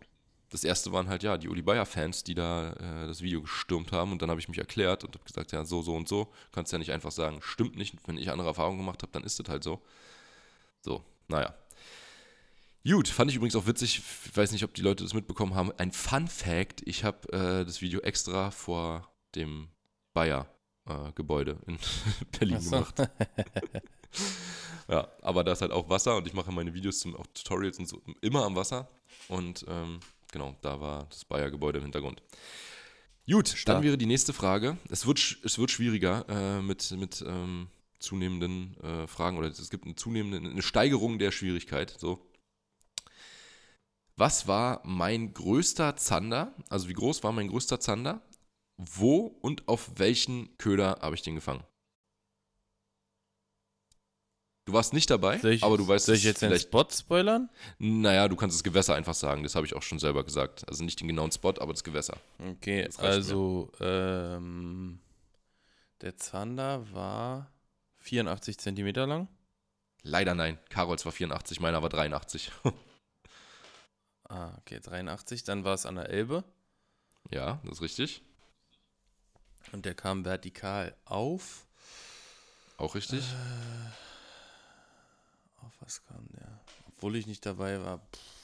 das erste waren halt ja die Uli Bayer-Fans, die da äh, das Video gestürmt haben und dann habe ich mich erklärt und habe gesagt, ja, so, so und so. Kannst ja nicht einfach sagen, stimmt nicht. Wenn ich andere Erfahrungen gemacht habe, dann ist das halt so. So, naja. Gut, fand ich übrigens auch witzig, ich weiß nicht, ob die Leute das mitbekommen haben. Ein Fun-Fact: Ich habe äh, das Video extra vor dem Bayer-Gebäude äh, in *laughs* Berlin so. gemacht. *laughs* ja, aber da ist halt auch Wasser und ich mache meine Videos zum auch Tutorials und so immer am Wasser. Und ähm, Genau, da war das Bayer-Gebäude im Hintergrund. Gut, Stark. dann wäre die nächste Frage. Es wird, es wird schwieriger äh, mit, mit ähm, zunehmenden äh, Fragen oder es gibt eine zunehmende eine Steigerung der Schwierigkeit. So. Was war mein größter Zander? Also wie groß war mein größter Zander? Wo und auf welchen Köder habe ich den gefangen? Du warst nicht dabei, ich, aber du weißt Soll ich jetzt den Spot spoilern? Naja, du kannst das Gewässer einfach sagen, das habe ich auch schon selber gesagt. Also nicht den genauen Spot, aber das Gewässer. Okay, das also ähm, der Zander war 84 Zentimeter lang. Leider nein, Karols war 84, meiner war 83. *laughs* ah, okay, 83, dann war es an der Elbe. Ja, das ist richtig. Und der kam vertikal auf. Auch richtig. Äh, was kam der? Obwohl ich nicht dabei war. Pff.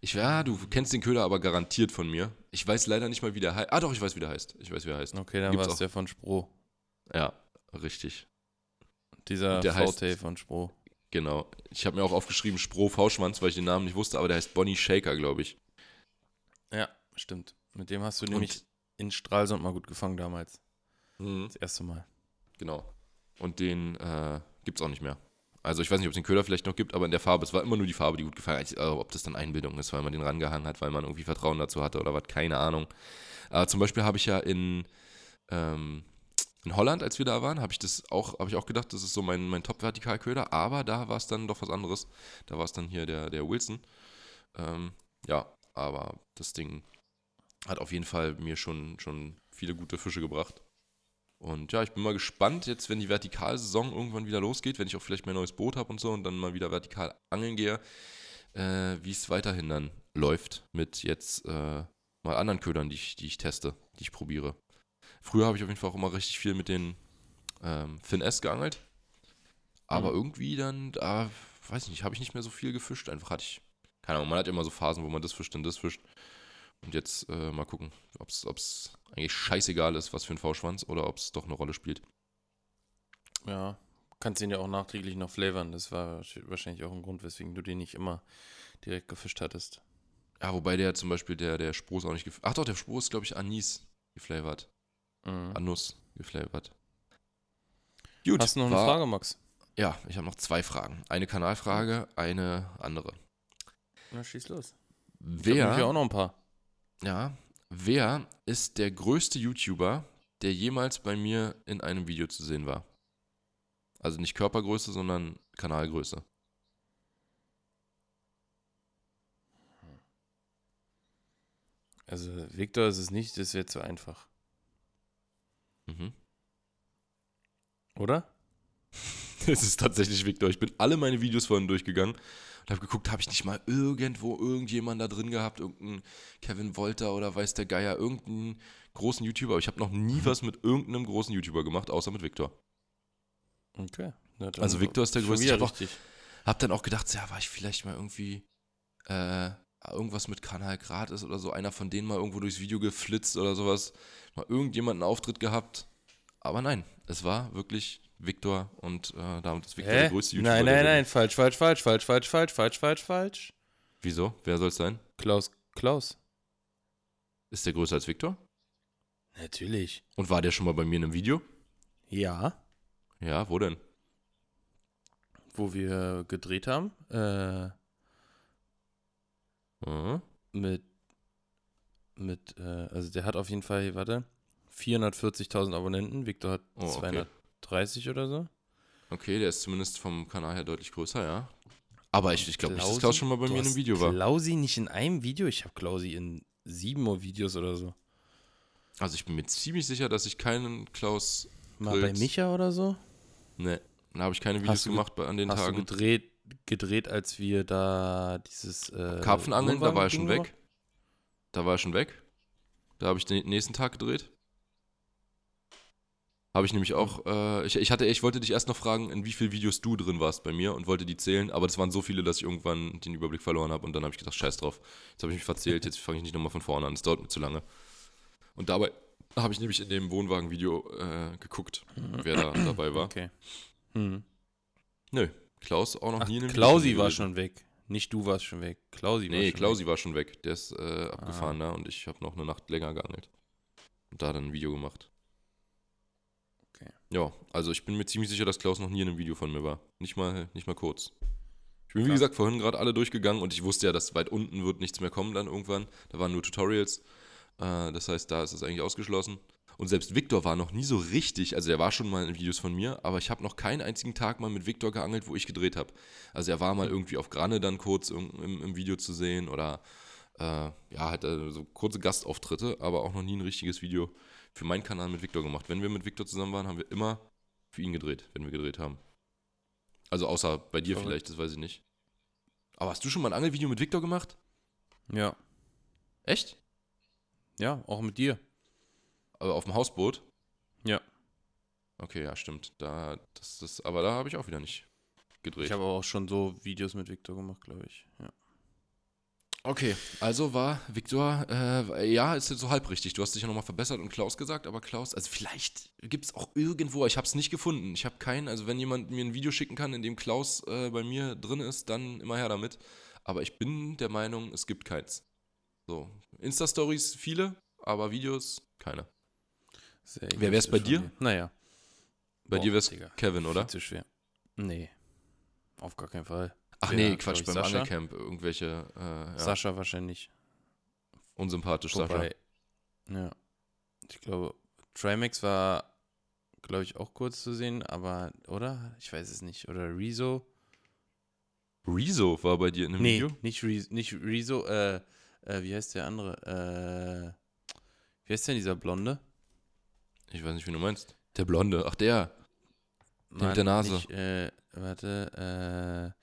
Ich, ja, du kennst den Köder aber garantiert von mir. Ich weiß leider nicht mal, wie der heißt. Ah, doch, ich weiß, wie der heißt. Ich weiß, wie er heißt. Okay, dann war es der von Spro. Ja, richtig. Dieser VT von Spro. Genau. Ich habe mir auch aufgeschrieben Spro V-Schwanz, weil ich den Namen nicht wusste, aber der heißt Bonnie Shaker, glaube ich. Ja, stimmt. Mit dem hast du Und nämlich in Stralsund mal gut gefangen damals. Mhm. Das erste Mal. Genau. Und den äh, Gibt es auch nicht mehr. Also ich weiß nicht, ob es den Köder vielleicht noch gibt, aber in der Farbe, es war immer nur die Farbe, die gut gefallen hat. Also, ob das dann Einbildung ist, weil man den rangehangen hat, weil man irgendwie Vertrauen dazu hatte oder was, keine Ahnung. Aber zum Beispiel habe ich ja in, ähm, in Holland, als wir da waren, habe ich das auch, habe ich auch gedacht, das ist so mein, mein Top-Vertikalköder, aber da war es dann doch was anderes. Da war es dann hier der, der Wilson. Ähm, ja, aber das Ding hat auf jeden Fall mir schon, schon viele gute Fische gebracht. Und ja, ich bin mal gespannt, jetzt, wenn die Vertikalsaison irgendwann wieder losgeht, wenn ich auch vielleicht mein neues Boot habe und so und dann mal wieder vertikal angeln gehe, äh, wie es weiterhin dann läuft mit jetzt äh, mal anderen Ködern, die ich, die ich teste, die ich probiere. Früher habe ich auf jeden Fall auch immer richtig viel mit den ähm, Fin S geangelt. Aber mhm. irgendwie dann, da, weiß ich nicht, habe ich nicht mehr so viel gefischt. Einfach hatte ich, keine Ahnung, man hat immer so Phasen, wo man das fischt und das fischt. Und jetzt äh, mal gucken, ob es eigentlich scheißegal ist, was für ein V-Schwanz oder ob es doch eine Rolle spielt. Ja, kannst ihn ja auch nachträglich noch flavern. Das war wahrscheinlich auch ein Grund, weswegen du den nicht immer direkt gefischt hattest. Ja, wobei der zum Beispiel, der, der Spruß auch nicht geflavert Ach doch, der Spruß ist, glaube ich, Anis geflavert. Mhm. An geflavert. Gut. Hast du noch eine Frage, Max? ja, ich habe noch zwei Fragen. Eine Kanalfrage, eine andere. Na, schieß los. Ich Wer, habe auch noch ein paar. Ja, wer ist der größte YouTuber, der jemals bei mir in einem Video zu sehen war? Also nicht Körpergröße, sondern Kanalgröße. Also, Victor ist es nicht, das wäre zu einfach. Mhm. Oder? *laughs* Es ist tatsächlich Victor. Ich bin alle meine Videos vorhin durchgegangen und habe geguckt, habe ich nicht mal irgendwo irgendjemand da drin gehabt, irgendeinen Kevin Wolter oder weiß der Geier, irgendeinen großen YouTuber. Aber ich habe noch nie was mit irgendeinem großen YouTuber gemacht, außer mit Victor. Okay. Na, Also Victor ist der größte. Ich hab auch- richtig. Hab dann auch gedacht, ja, war ich vielleicht mal irgendwie äh, irgendwas mit Kanal gratis oder so, einer von denen mal irgendwo durchs Video geflitzt oder sowas, mal irgendjemanden Auftritt gehabt. Aber nein, es war wirklich Victor und äh, damit ist Victor der Hä? größte YouTuber. Nein, der nein, nein, falsch, falsch, falsch, falsch, falsch, falsch, falsch, falsch, falsch. Wieso? Wer soll es sein? Klaus, Klaus. Ist der größer als Victor? Natürlich. Und war der schon mal bei mir in einem Video? Ja. Ja, wo denn? Wo wir gedreht haben, äh, Mhm. mit, mit, äh, also der hat auf jeden Fall, warte, 440.000 Abonnenten. Victor hat Oh, okay. 230 oder so. Okay, der ist zumindest vom Kanal her deutlich größer, ja. Aber ich, ich glaube nicht, dass? Klaus schon mal bei mir in einem hast Video war. Klausi nicht in einem Video? Ich habe Klausi in sieben Videos oder so. Also ich bin mir ziemlich sicher, dass ich keinen Klaus. Mal bei Micha oder so? Ne, da habe ich keine Videos Hast gemacht an den Hast Tagen. du gedreht, gedreht, als wir da dieses äh, Karpfenangeln, da war er schon weg. Da war er schon weg. Da habe ich den nächsten Tag gedreht. Habe ich nämlich auch, äh, ich, ich hatte, ich wollte dich erst noch fragen, in wie vielen Videos du drin warst bei mir und wollte die zählen, aber das waren so viele, dass ich irgendwann den Überblick verloren habe und dann habe ich gedacht, scheiß drauf. Jetzt habe ich mich verzählt, jetzt fange ich nicht nochmal von vorne an, das dauert mir zu lange. Und dabei habe ich nämlich in dem Wohnwagen-Video äh, geguckt, wer da *clears throat* dabei war. Okay. Hm. Nö, Klaus auch noch Ach, nie in einem Klausi Video war schon weg. Nicht du warst schon weg. Klausi war Nee, schon Klausi weg. war schon weg. Der ist äh, abgefahren da und ich habe noch eine Nacht länger geangelt. Und da dann ein Video gemacht. Okay. Ja, also ich bin mir ziemlich sicher, dass Klaus noch nie in einem Video von mir war. Nicht mal, nicht mal kurz. Ich bin, wie Krass. gesagt, vorhin gerade alle durchgegangen und ich wusste ja, dass weit unten wird nichts mehr kommen dann irgendwann. Da waren nur Tutorials. Äh, das heißt, da ist es eigentlich ausgeschlossen. Und selbst Victor war noch nie so richtig, also er war schon mal in Videos von mir, aber ich habe noch keinen einzigen Tag mal mit Victor geangelt, wo ich gedreht habe. Also er war mal irgendwie auf Granne dann kurz im, im, im Video zu sehen oder äh, ja, hat er so kurze Gastauftritte, aber auch noch nie ein richtiges Video für meinen Kanal mit Victor gemacht. Wenn wir mit Victor zusammen waren, haben wir immer für ihn gedreht, wenn wir gedreht haben. Also außer bei dir Verrückt. vielleicht, das weiß ich nicht. Aber hast du schon mal ein Angelvideo mit Victor gemacht? Ja. Echt? Ja, auch mit dir. Aber auf dem Hausboot? Ja. Okay, ja, stimmt. Da, das, das, aber da habe ich auch wieder nicht gedreht. Ich habe auch schon so Videos mit Victor gemacht, glaube ich. Ja. Okay, also war Viktor, äh, ja, ist jetzt so halb richtig. Du hast dich ja nochmal verbessert und Klaus gesagt, aber Klaus, also vielleicht gibt es auch irgendwo, ich habe es nicht gefunden. Ich habe keinen, also wenn jemand mir ein Video schicken kann, in dem Klaus äh, bei mir drin ist, dann immer her damit. Aber ich bin der Meinung, es gibt keins. So, Insta-Stories viele, aber Videos keine. Sehr Wer wär's bei egoistisch dir? von Naja. Bei Boah, dir wär's Digga. Kevin, oder? Viel zu schwer. Nee. Auf gar keinen Fall. Ach nee, Quatsch, beim Sascha? Angelcamp irgendwelche, äh, ja, Sascha wahrscheinlich. unsympathisch, Sascha. Wobei, ja. Ich glaube, Trimax war, glaube ich, auch kurz zu sehen, aber, oder? Ich weiß es nicht. Oder Rezo? Rezo war bei dir in einem Nee, Video? nicht, Rezo, nicht Rezo, äh, äh, wie heißt der andere? Äh, wie heißt denn dieser Blonde? Ich weiß nicht, wie du meinst. Der Blonde, ach der. mit der Nase. Nicht, äh, warte, äh,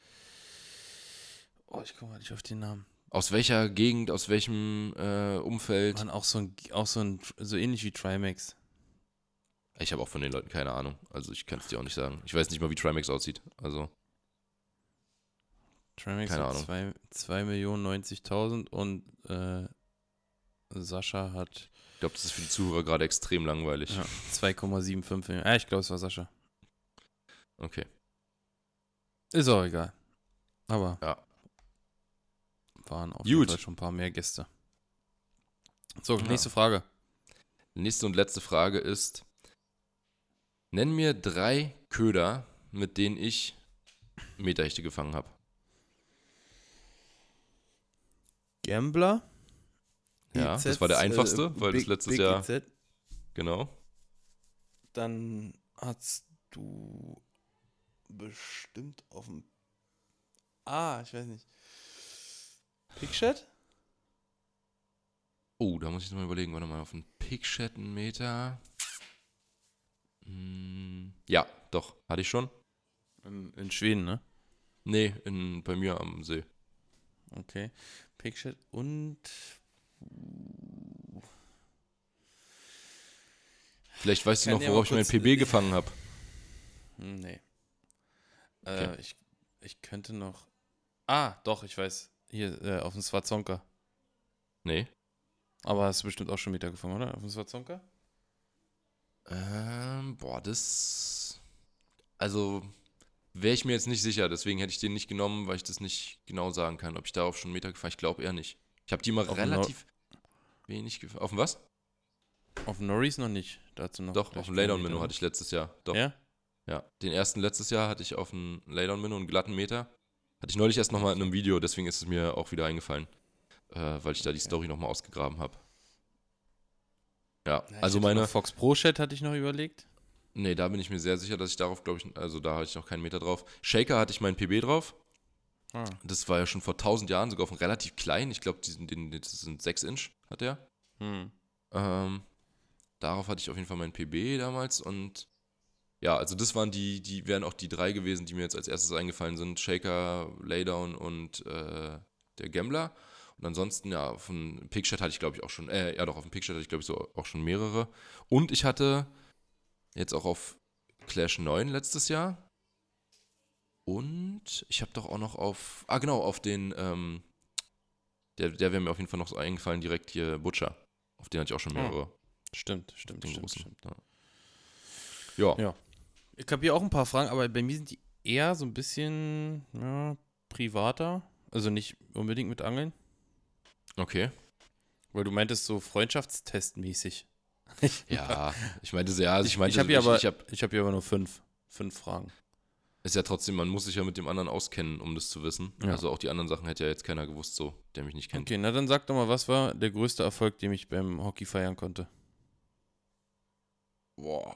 oh, ich komme mal nicht auf den Namen. Aus welcher Gegend, aus welchem äh, Umfeld? Mann, auch so ein, auch so ein, so ähnlich wie Trimax. Ich habe auch von den Leuten keine Ahnung. Also ich kann es dir auch nicht sagen. Ich weiß nicht mal, wie Trimax aussieht. Also, Trimax Keine hat Ahnung. 2.090.000 und äh, Sascha hat ich glaube, das ist für die Zuhörer gerade extrem langweilig. ja, 2,75 Millionen. Ah, ich glaube, es war Sascha. Okay. Ist auch egal. Aber Ja. Waren auf Gut. jeden Fall schon ein paar mehr Gäste. So, Ja. nächste Frage. Nächste und letzte Frage ist: Nenn mir drei Köder mit denen ich Meterhechte gefangen habe. Gambler. Ja, IZ, das war der äh, einfachste, weil das Big- letztes Big Jahr, IZ. genau. Dann hast du bestimmt auf dem. Ah, ich weiß nicht. Pickshot? Oh, da muss ich noch mal überlegen, warte mal, auf einen Pickchat einen Meter. Hm, ja, doch, hatte ich schon. In, in Schweden, ne? Nee, in, bei mir am See. Okay. Pickshot und. Vielleicht weißt du noch, worauf ich mein kurz- PB gefangen habe. Nee. Okay. Äh, ich, ich könnte noch. Ah, doch, ich weiß. Hier, äh, auf dem Swazonka. Nee. Aber hast du bestimmt auch schon Meter gefangen, oder? Auf dem Swazonka? Ähm, boah, das. Also, wäre ich mir jetzt nicht sicher, deswegen hätte ich den nicht genommen, weil ich das nicht genau sagen kann, ob ich darauf schon einen Meter gefahren Ich glaube eher nicht. Ich habe die mal Auf relativ wenig gefahren. Auf dem was? Auf dem Norris noch nicht. Dazu noch. Doch, auf dem Meter. hatte ich letztes Jahr. Doch. Ja? Ja, den ersten letztes Jahr hatte ich auf dem Laydown-Minnow einen glatten Meter. Hatte ich neulich erst nochmal in einem Video, deswegen ist es mir auch wieder eingefallen, äh, weil ich da die Story nochmal ausgegraben habe. Ja, ich also meine, Fox Pro Chat hatte ich noch überlegt. nee, da bin ich mir sehr sicher, dass ich darauf, glaube ich, also da hatte ich noch keinen Meter drauf. Shaker hatte ich meinen PB drauf. Ah. Das war ja schon vor 1000 Jahren, sogar auf einem relativ kleinen, ich glaube, das sind 6 Inch, hat der. Hm. Ähm, darauf hatte ich auf jeden Fall meinen PB damals und ja, also das waren die, die wären auch die drei gewesen, die mir jetzt als erstes eingefallen sind. Shaker, Laydown und äh, der Gambler. Und ansonsten, ja, auf dem Pickshot hatte ich, glaube ich, auch schon, äh, ja doch, auf dem Pickshot hatte ich, glaube ich, so auch schon mehrere. Und ich hatte jetzt auch auf Clash 9 letztes Jahr. Und ich habe doch auch noch auf, ah genau, auf den, ähm, der, der wäre mir auf jeden Fall noch so eingefallen, direkt hier Butcher. Auf den hatte ich auch schon Ah. mehrere. Stimmt, stimmt, stimmt, großen. stimmt. Ja. Ja. Ja. Ich habe hier auch ein paar Fragen, aber bei mir sind die eher so ein bisschen ja, privater. Also nicht unbedingt mit Angeln. Okay. Weil du meintest so Freundschaftstestmäßig. *laughs* Ja, ich meinte sehr, also ich, meinte, ich habe hier, aber- ich hab, Ich habe hier aber nur fünf. Fünf Fragen. ist ja trotzdem, man muss sich ja mit dem anderen auskennen, um das zu wissen. Ja. Also auch die anderen Sachen hätte ja jetzt keiner gewusst, so, der mich nicht kennt. Okay, na dann sag doch mal, was war der größte Erfolg, den ich beim Hockey feiern konnte? Boah.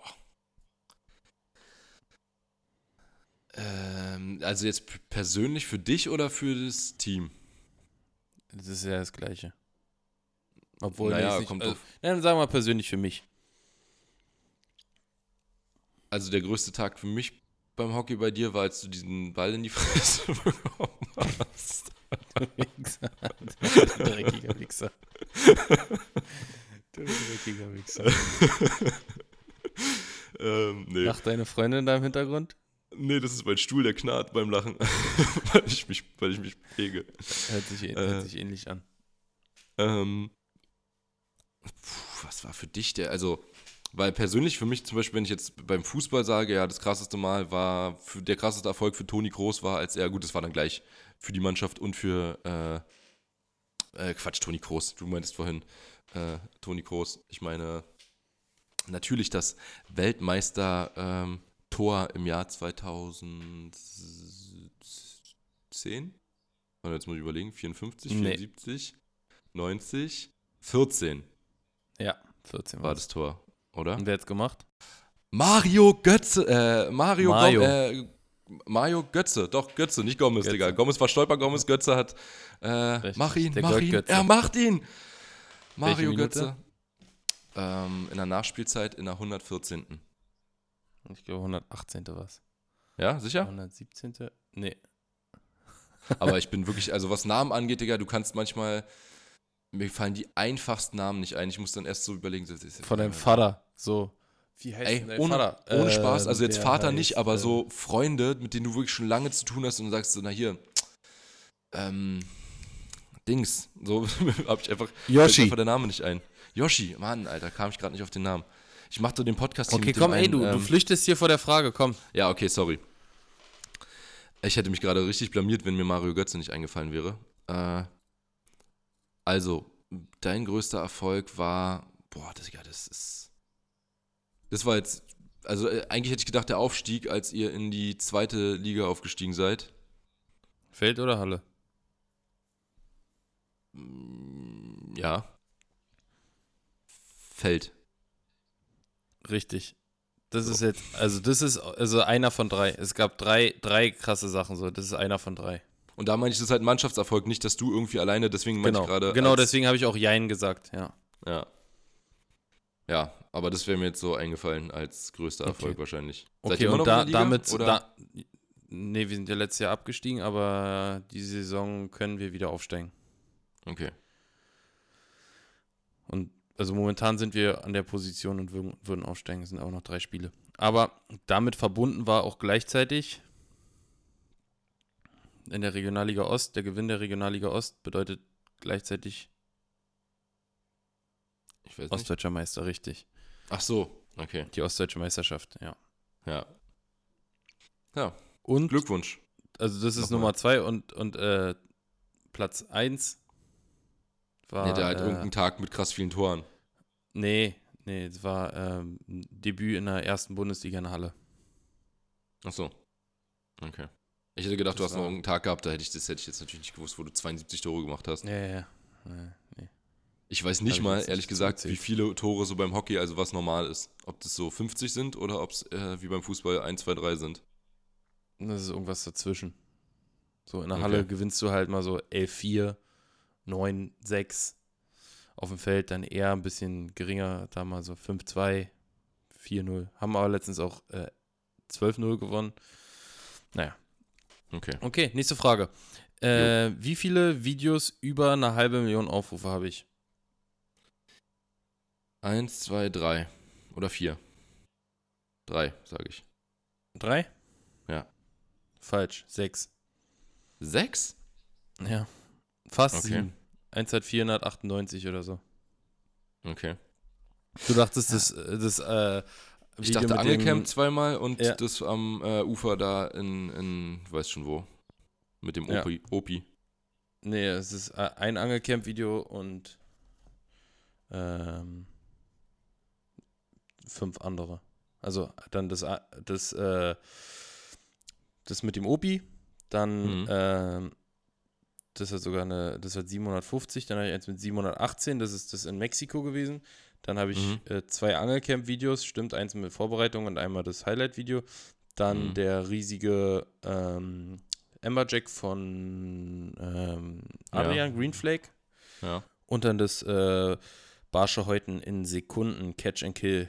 Ähm, also jetzt persönlich für dich oder für das Team? Das ist ja das Gleiche. Obwohl, Naja, nicht, kommt also, drauf. na, dann sagen wir mal persönlich für mich. Also der größte Tag für mich beim Hockey bei dir war, als du diesen Ball in die Fresse *laughs* bekommen hast. Wichser. Du dreckiger Wichser. Du dreckiger Wichser. ähm, nee. Lacht deine Freundin da im Hintergrund? Nee, das ist mein Stuhl, der knarrt beim Lachen, *laughs* weil, ich mich, weil ich mich bewege. Hört sich, Äh. hört sich ähnlich an. Ähm, puh, was war für dich der? Also, weil persönlich für mich zum Beispiel, wenn ich jetzt beim Fußball sage, ja, das krasseste Mal war, der krasseste Erfolg für Toni Kroos war, als er, gut, das war dann gleich für die Mannschaft und für, äh, äh, Quatsch, Toni Kroos, du meintest vorhin, äh, Toni Kroos. Ich meine, natürlich das Weltmeister, ähm, Tor im Jahr 2010? Warte, Jetzt muss ich überlegen, 54, Nee. 74, 90, 14 Ja, 14 war das Tor, oder? Und wer hat's gemacht? Mario Götze, äh, Mario, Mario. Gom- äh, Mario Götze, doch Götze, nicht Gomez, Götze. Digga. Gomez war Stolper, Gomez Götze hat, äh, mach ihn, der mach ihn, Goldgötze. er macht ihn. Mario? Götze. Ähm, in der Nachspielzeit in der 114. Ich glaube 118. war's. Ja, sicher? 117. Nee. *laughs* Aber ich bin wirklich, also was Namen angeht, Digga, du kannst manchmal, mir fallen die einfachsten Namen nicht ein. Ich muss dann erst so überlegen. so, das ist- Von deinem Vater. So. Wie heißt Ey, denn dein ohne, Vater? ohne Äh, Spaß, also jetzt der Vater nicht, heißt, aber äh, so Freunde, mit denen du wirklich schon lange zu tun hast und du sagst so, na hier, ähm, Dings, so *laughs* hab ich einfach, Yoshi. einfach der Name nicht ein. Yoshi, Mann, Alter, kam ich gerade nicht auf den Namen. Ich mach doch den Podcast hier Okay, mit dem komm, ey, einen, du, du ähm, flüchtest hier vor der Frage, komm. Ja, okay, sorry. Ich hätte mich gerade richtig blamiert, wenn mir Mario Götze nicht eingefallen wäre. Äh, also, dein größter Erfolg war, boah, das, ja, das ist, das war jetzt, also äh, eigentlich hätte ich gedacht, der Aufstieg, als ihr in die zweite Liga aufgestiegen seid. Feld oder Halle? Ja. Feld. Richtig. Das ist jetzt, also das ist also einer von drei. Es gab drei, drei krasse Sachen so. Das ist einer von drei. Und da meine ich, das ist halt Mannschaftserfolg, nicht, dass du irgendwie alleine, deswegen meine Genau, ich gerade. genau deswegen habe ich auch Jein gesagt, ja. Ja. Ja, aber das wäre mir jetzt so eingefallen als größter Okay. Erfolg wahrscheinlich. Okay, immer und noch da, in der Liga, damit, oder? da, nee, wir sind ja letztes Jahr abgestiegen, aber die Saison können wir wieder aufsteigen. Okay. Und also momentan sind wir an der Position und würden, würden aufsteigen. Es sind auch noch drei Spiele. Aber damit verbunden war auch gleichzeitig in der Regionalliga Ost, der Gewinn der Regionalliga Ost bedeutet gleichzeitig. Ostdeutscher Meister, richtig. Ach so, okay. Die Ostdeutsche Meisterschaft, ja. Ja. Ja, Und, Glückwunsch. also das ist Nochmal. Nummer zwei und, und äh, Platz eins war. ja, der halt äh, irgendeinen Tag mit krass vielen Toren. Nee, nee, es war ähm, Debüt in der ersten Bundesliga in Halle. Ach so. Okay. Ich hätte gedacht, du Das hast noch irgendeinen Tag gehabt, da hätte ich das hätte ich jetzt natürlich nicht gewusst, wo du 72 Tore gemacht hast. Ja, ja, ja. Nee, nee. Ich weiß nicht ich mal, ehrlich gesagt, wie viele Tore so beim Hockey, also was normal ist. Ob das so 50 sind oder ob es äh, wie beim Fußball 1, 2, 3 sind. Das ist irgendwas dazwischen. So in der Okay. Halle gewinnst du halt mal so 11-4, 9-6. Auf dem Feld dann eher ein bisschen geringer, da mal so 5-2, 4-0. Haben aber letztens auch äh, 12-0 gewonnen. Naja. Okay. Okay, nächste Frage. Äh, wie viele Videos über eine halbe Million Aufrufe habe ich? 1, 2, 3 oder 4. 3, sage ich. Drei? Ja. Falsch, sechs. 6? Ja. Fast Okay. sieben. Eins hat 498 oder so. Okay. Du dachtest, das, äh, das äh, Ich Video dachte mit Angelcamp dem, zweimal und Ja. das am äh, Ufer da in, in, du weißt schon wo. Mit dem Ja. Opi. Opi. Nee, es ist äh, ein Angelcamp-Video und ähm, fünf andere. Also dann das, A- das, äh, das mit dem Opi, dann Mhm. ähm, das hat sogar eine, das hat 750, dann habe ich eins mit 718, das ist das in Mexiko gewesen. Dann habe ich Mhm. äh, zwei Angelcamp-Videos, stimmt, eins mit Vorbereitung und einmal das Highlight-Video. Dann Mhm. der riesige ähm, Amberjack von ähm, Ja. Adrian Greenflake Ja. und dann das äh, Barsche Häuten in Sekunden Catch and Kill.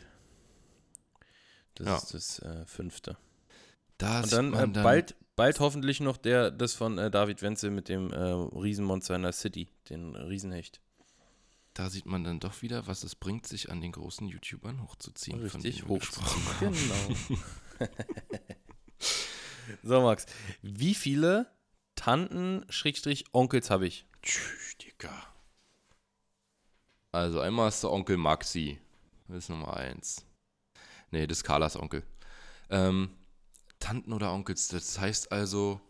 Das Ja. ist das äh, fünfte. Da Und dann, äh, dann bald, bald hoffentlich noch der, das von äh, David Wenzel mit dem äh, Riesenmonster in der City, den Riesenhecht. Da sieht man dann doch wieder, was es bringt, sich an den großen YouTubern hochzuziehen. Richtig hochzuziehen. Genau. *laughs* so, Max. Wie viele Tanten, Schrägstrich, Onkels habe ich? Tschüss, Digga. Also einmal ist der Onkel Maxi. Das ist Nummer eins. Nee, das ist Carlas Onkel. Ähm, Tanten oder Onkels, das heißt also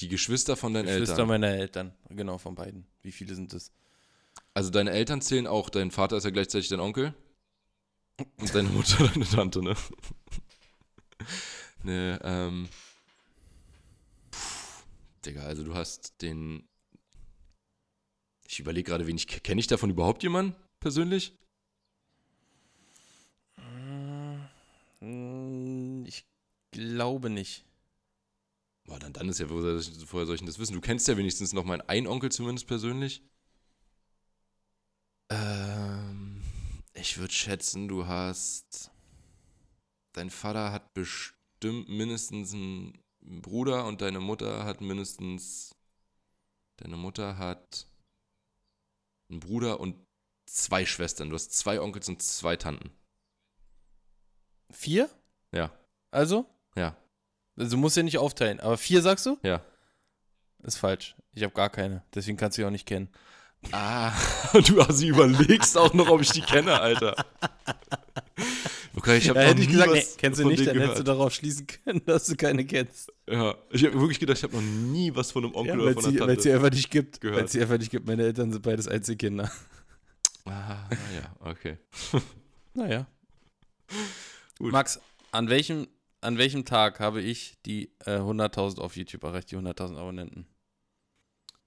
die Geschwister von deinen Geschwister Eltern. meiner Eltern. Genau, von beiden. Wie viele sind es? Also deine Eltern zählen auch. Dein Vater ist ja gleichzeitig dein Onkel. Und deine Mutter *laughs* deine Tante, ne? ne, ähm. Puh, Digga, also du hast den. Ich überlege gerade, wen ich. Kenne ich davon überhaupt jemanden persönlich? Hm, Ich glaube nicht. Boah, dann, dann ist ja, woher soll ich- woher soll ich denn das wissen? Du kennst ja wenigstens noch meinen einen Onkel zumindest persönlich. Ähm, ich würde schätzen, du hast. Dein Vater hat bestimmt mindestens einen Bruder und deine Mutter hat mindestens. Deine Mutter hat einen Bruder und zwei Schwestern. Du hast zwei Onkels und zwei Tanten. Vier? Ja, Also? Ja, Also du musst ja nicht aufteilen. Aber vier sagst du? ja. Ist falsch. Ich habe gar keine. Deswegen kannst du die auch nicht kennen. Ah, *laughs* du also überlegst auch noch, ob ich die kenne, Alter. Okay, ich habe Ja, hätte ich nie gesagt, nee, kennst du von nicht, dann hättest du gehört. darauf schließen können, dass du keine kennst. Ja, ich habe wirklich gedacht, ich habe noch nie was von einem Ja, Onkel weil oder von sie, einer weil Tante. sie einfach nicht gibt. gehört. Weil sie einfach nicht gibt. Meine Eltern sind beides Einzelkinder. ah, ja, okay. Naja. *laughs* Gut. Max, an welchem, an welchem Tag habe ich die äh, 100.000 auf YouTube erreicht, die 100.000 Abonnenten?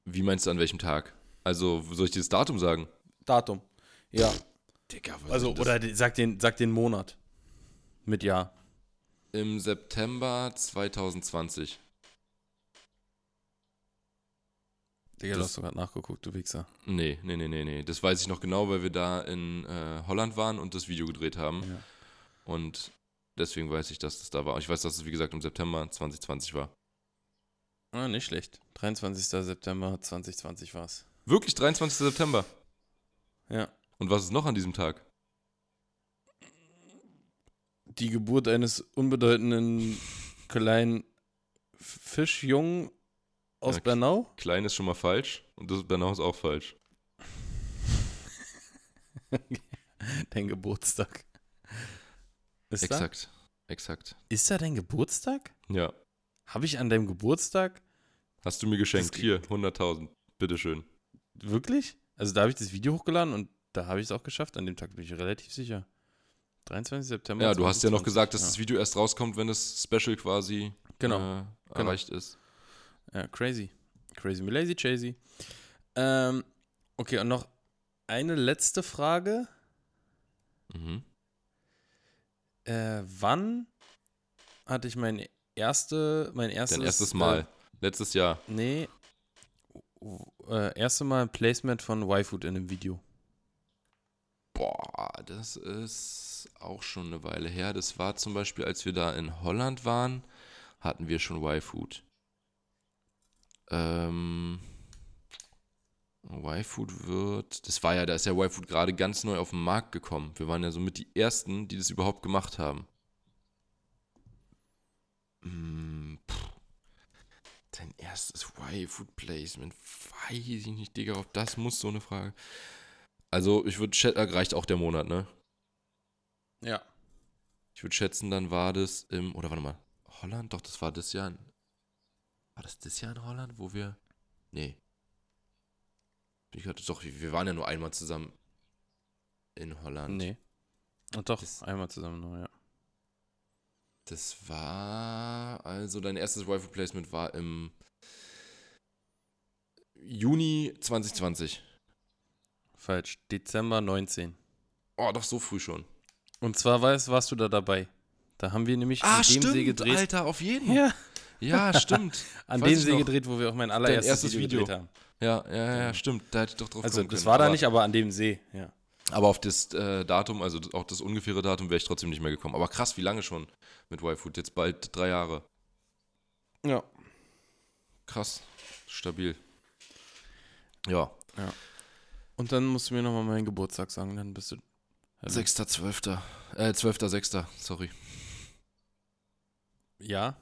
Wie meinst du an welchem Tag? Also, soll ich dir das Datum sagen? Datum. Ja. Digga, was Also, oder sag den, sag den Monat. Mit Ja. Im September 2020. Digga, du Das- hast sogar nachgeguckt, du Wichser. Nee, nee, nee, nee, nee. Das weiß ich noch genau, weil wir da in äh, Holland waren und das Video gedreht haben. Ja. Und deswegen weiß ich, dass das da war. Ich weiß, dass es, wie gesagt, im September 2020 war. Ah, nicht schlecht. 23. September 2020 war's. Wirklich, 23. September. Ja. Und was ist noch an diesem Tag? Die Geburt eines unbedeutenden kleinen Fischjungen aus Ja, Bernau? Klein ist schon mal falsch und das Bernau ist auch falsch. *laughs* Dein Geburtstag. Ist da? Exakt. Exakt. Ist da dein Geburtstag? Ja. Habe ich an deinem Geburtstag Hast du mir geschenkt. Hier, 100.000. Bitteschön. wirklich? Also da habe ich das Video hochgeladen und da habe ich es auch geschafft. An dem Tag bin ich relativ sicher. 23. September. Ja, du hast ja noch 2020. gesagt, dass ja. das Video erst rauskommt, wenn das Special quasi Genau. äh, erreicht ist. Ja, crazy. Crazy me lazy, Chazy. Ähm, okay, und noch eine letzte Frage. Mhm. Äh, wann hatte ich mein erste, mein erstes, Dein erstes Mal. Letztes Jahr. Äh, nee. Äh, erste Mal ein Placement von Y-Food in einem Video. Boah, das ist auch schon eine Weile her. Das war zum Beispiel, als wir da in Holland waren, hatten wir schon Y-Food. Ähm, Y-Food wird, das war ja, da ist ja Y-Food gerade ganz neu auf den Markt gekommen. Wir waren ja somit die Ersten, die das überhaupt gemacht haben. Hm. Dein erstes Y-Food-Placement, weiß ich nicht, Digga, ob das muss, so eine Frage. Also, ich würde schätzen, reicht auch der Monat, ne? Ja. Ich würde schätzen, dann war das im, oder warte mal, Holland? Doch, das war das Jahr in, war das das Jahr in Holland, wo wir, nee. Ich hatte, doch, wir waren ja nur einmal zusammen in Holland. Nee. Und doch, Das- einmal zusammen nur, ja. Das war, also dein erstes Rifle Placement war im Juni 2020. Falsch. Dezember 19. Oh, doch so früh schon. Und zwar weißt, warst du da dabei. Da haben wir nämlich Ah, an dem See gedreht. Alter, auf jeden. Ja. Ja, stimmt. *laughs* An Weiß dem See noch. gedreht, wo wir auch mein allererstes erstes Video, Video. gedreht haben. Ja, ja, ja, stimmt. Da hätte ich doch drauf Also, das können. war da Aber- nicht, aber an dem See, ja. Aber auf das äh, Datum, also auch das ungefähre Datum, wäre ich trotzdem nicht mehr gekommen. Aber krass, wie lange schon mit Y-Food? Jetzt bald drei Jahre. Ja. Krass. Stabil. Ja. Und dann musst du mir nochmal meinen Geburtstag sagen, dann bist du. Also, 6.12. Äh, 12.06. Sorry. Ja?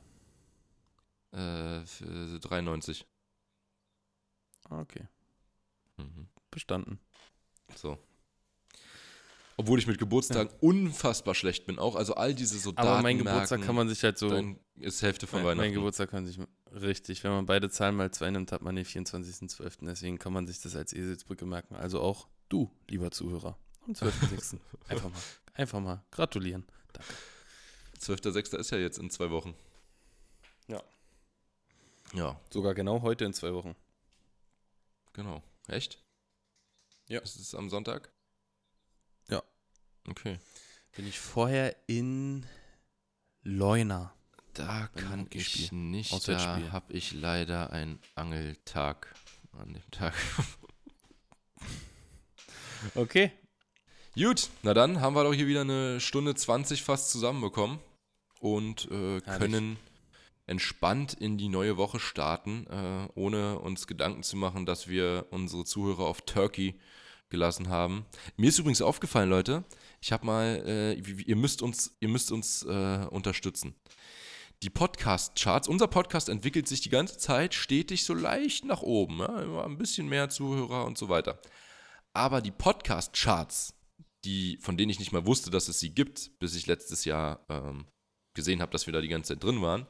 Äh, für 93. Ah, Okay. Mhm. Bestanden. So. Obwohl ich mit Geburtstagen unfassbar schlecht bin auch. Also all diese so Aber mein Geburtstag kann man sich halt so. Dann ist Hälfte von mein, mein Weihnachten. Geburtstag kann sich. Richtig, wenn man beide Zahlen mal zwei nimmt, hat man den 24.12. Deswegen kann man sich das als Eselsbrücke merken. Also auch du, lieber Zuhörer. Am 12.06. *laughs* einfach mal. Einfach mal gratulieren. 12.06. ist ja jetzt in zwei Wochen. Ja. Ja, Sogar genau heute in zwei Wochen. Genau. Echt? Ja. Ist es am Sonntag? Ja. Okay. Bin ich vorher in Leuna. Da kann ich nicht. Da habe ich leider einen Angeltag an dem Tag. *laughs* Okay. Gut, na dann haben wir doch hier wieder eine Stunde 20 fast zusammenbekommen und äh, können entspannt in die neue Woche starten, äh, ohne uns Gedanken zu machen, dass wir unsere Zuhörer auf Turkey gelassen haben. Mir ist übrigens aufgefallen, Leute, ich habe mal, äh, ihr müsst uns, ihr müsst uns äh, unterstützen. Die Podcast-Charts, unser Podcast entwickelt sich die ganze Zeit stetig so leicht nach oben, ja, immer ein bisschen mehr Zuhörer und so weiter. Aber die Podcast-Charts, die, von denen ich nicht mal wusste, dass es sie gibt, bis ich letztes Jahr ähm, gesehen habe, dass wir da die ganze Zeit drin waren,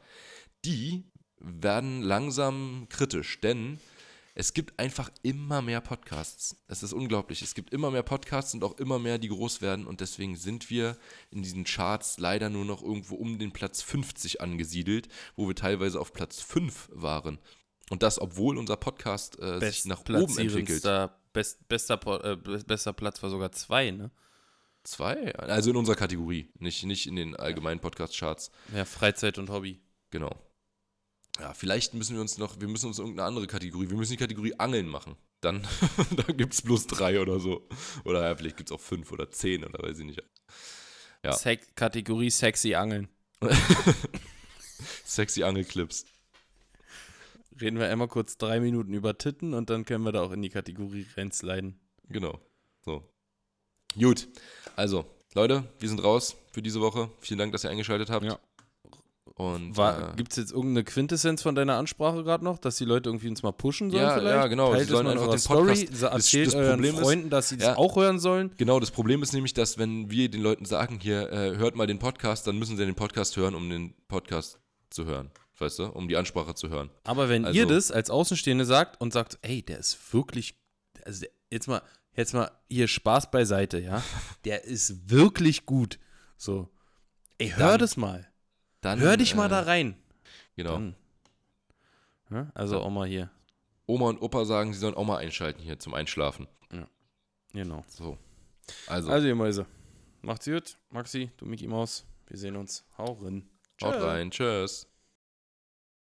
die werden langsam kritisch, denn es gibt einfach immer mehr Podcasts. Es ist unglaublich. Es gibt immer mehr Podcasts und auch immer mehr, die groß werden. Und deswegen sind wir in diesen Charts leider nur noch irgendwo um den Platz 50 angesiedelt, wo wir teilweise auf Platz 5 waren. Und das, obwohl unser Podcast äh, sich nach oben entwickelt. Best, bester, äh, bester Platz war sogar zwei, ne? Zwei? Also in unserer Kategorie, nicht, nicht in den allgemeinen Podcast-Charts. Ja, Freizeit und Hobby. Genau. Ja, vielleicht müssen wir uns noch, wir müssen uns irgendeine andere Kategorie, wir müssen die Kategorie Angeln machen. Dann, *laughs* dann gibt es bloß drei oder so. Oder ja, vielleicht gibt es auch fünf oder zehn oder weiß ich nicht. Ja. Sex Kategorie sexy Angeln. *laughs* Sexy Angelclips. Reden wir einmal kurz drei Minuten über Titten und dann können wir da auch in die Kategorie reinsliden. Genau. So. Gut. Also, Leute, wir sind raus für diese Woche. Vielen Dank, dass ihr eingeschaltet habt. Ja. Und War, äh, Gibt es jetzt irgendeine Quintessenz von deiner Ansprache gerade noch, dass die Leute irgendwie uns mal pushen sollen Ja, vielleicht? ja, genau. Teilt Sie sollen einfach den Story, Podcast- sa- das- erzählt das euren Problem ist- Freunden, dass sie das Ja. auch hören sollen. Genau, das Problem ist nämlich, dass wenn wir den Leuten sagen, hier, äh, hört mal den Podcast, dann müssen sie den Podcast hören, um den Podcast zu hören. Weißt du? Um die Ansprache zu hören. Aber wenn Also- ihr das als Außenstehende sagt und sagt, ey, der ist wirklich, also jetzt mal, jetzt mal hier Spaß beiseite, ja, *laughs* der ist wirklich gut. So, ey, hör Dann- das mal, Dann, hör dich mal äh, da rein. Genau. Dann, ja, also mal hier, Oma und Opa sagen, sie sollen mal einschalten hier zum Einschlafen. genau. So. Also, Also ihr Mäuse, macht's gut, Maxi, du Mickey Maus, wir sehen uns. Hau rein. haut rein. Tschüss.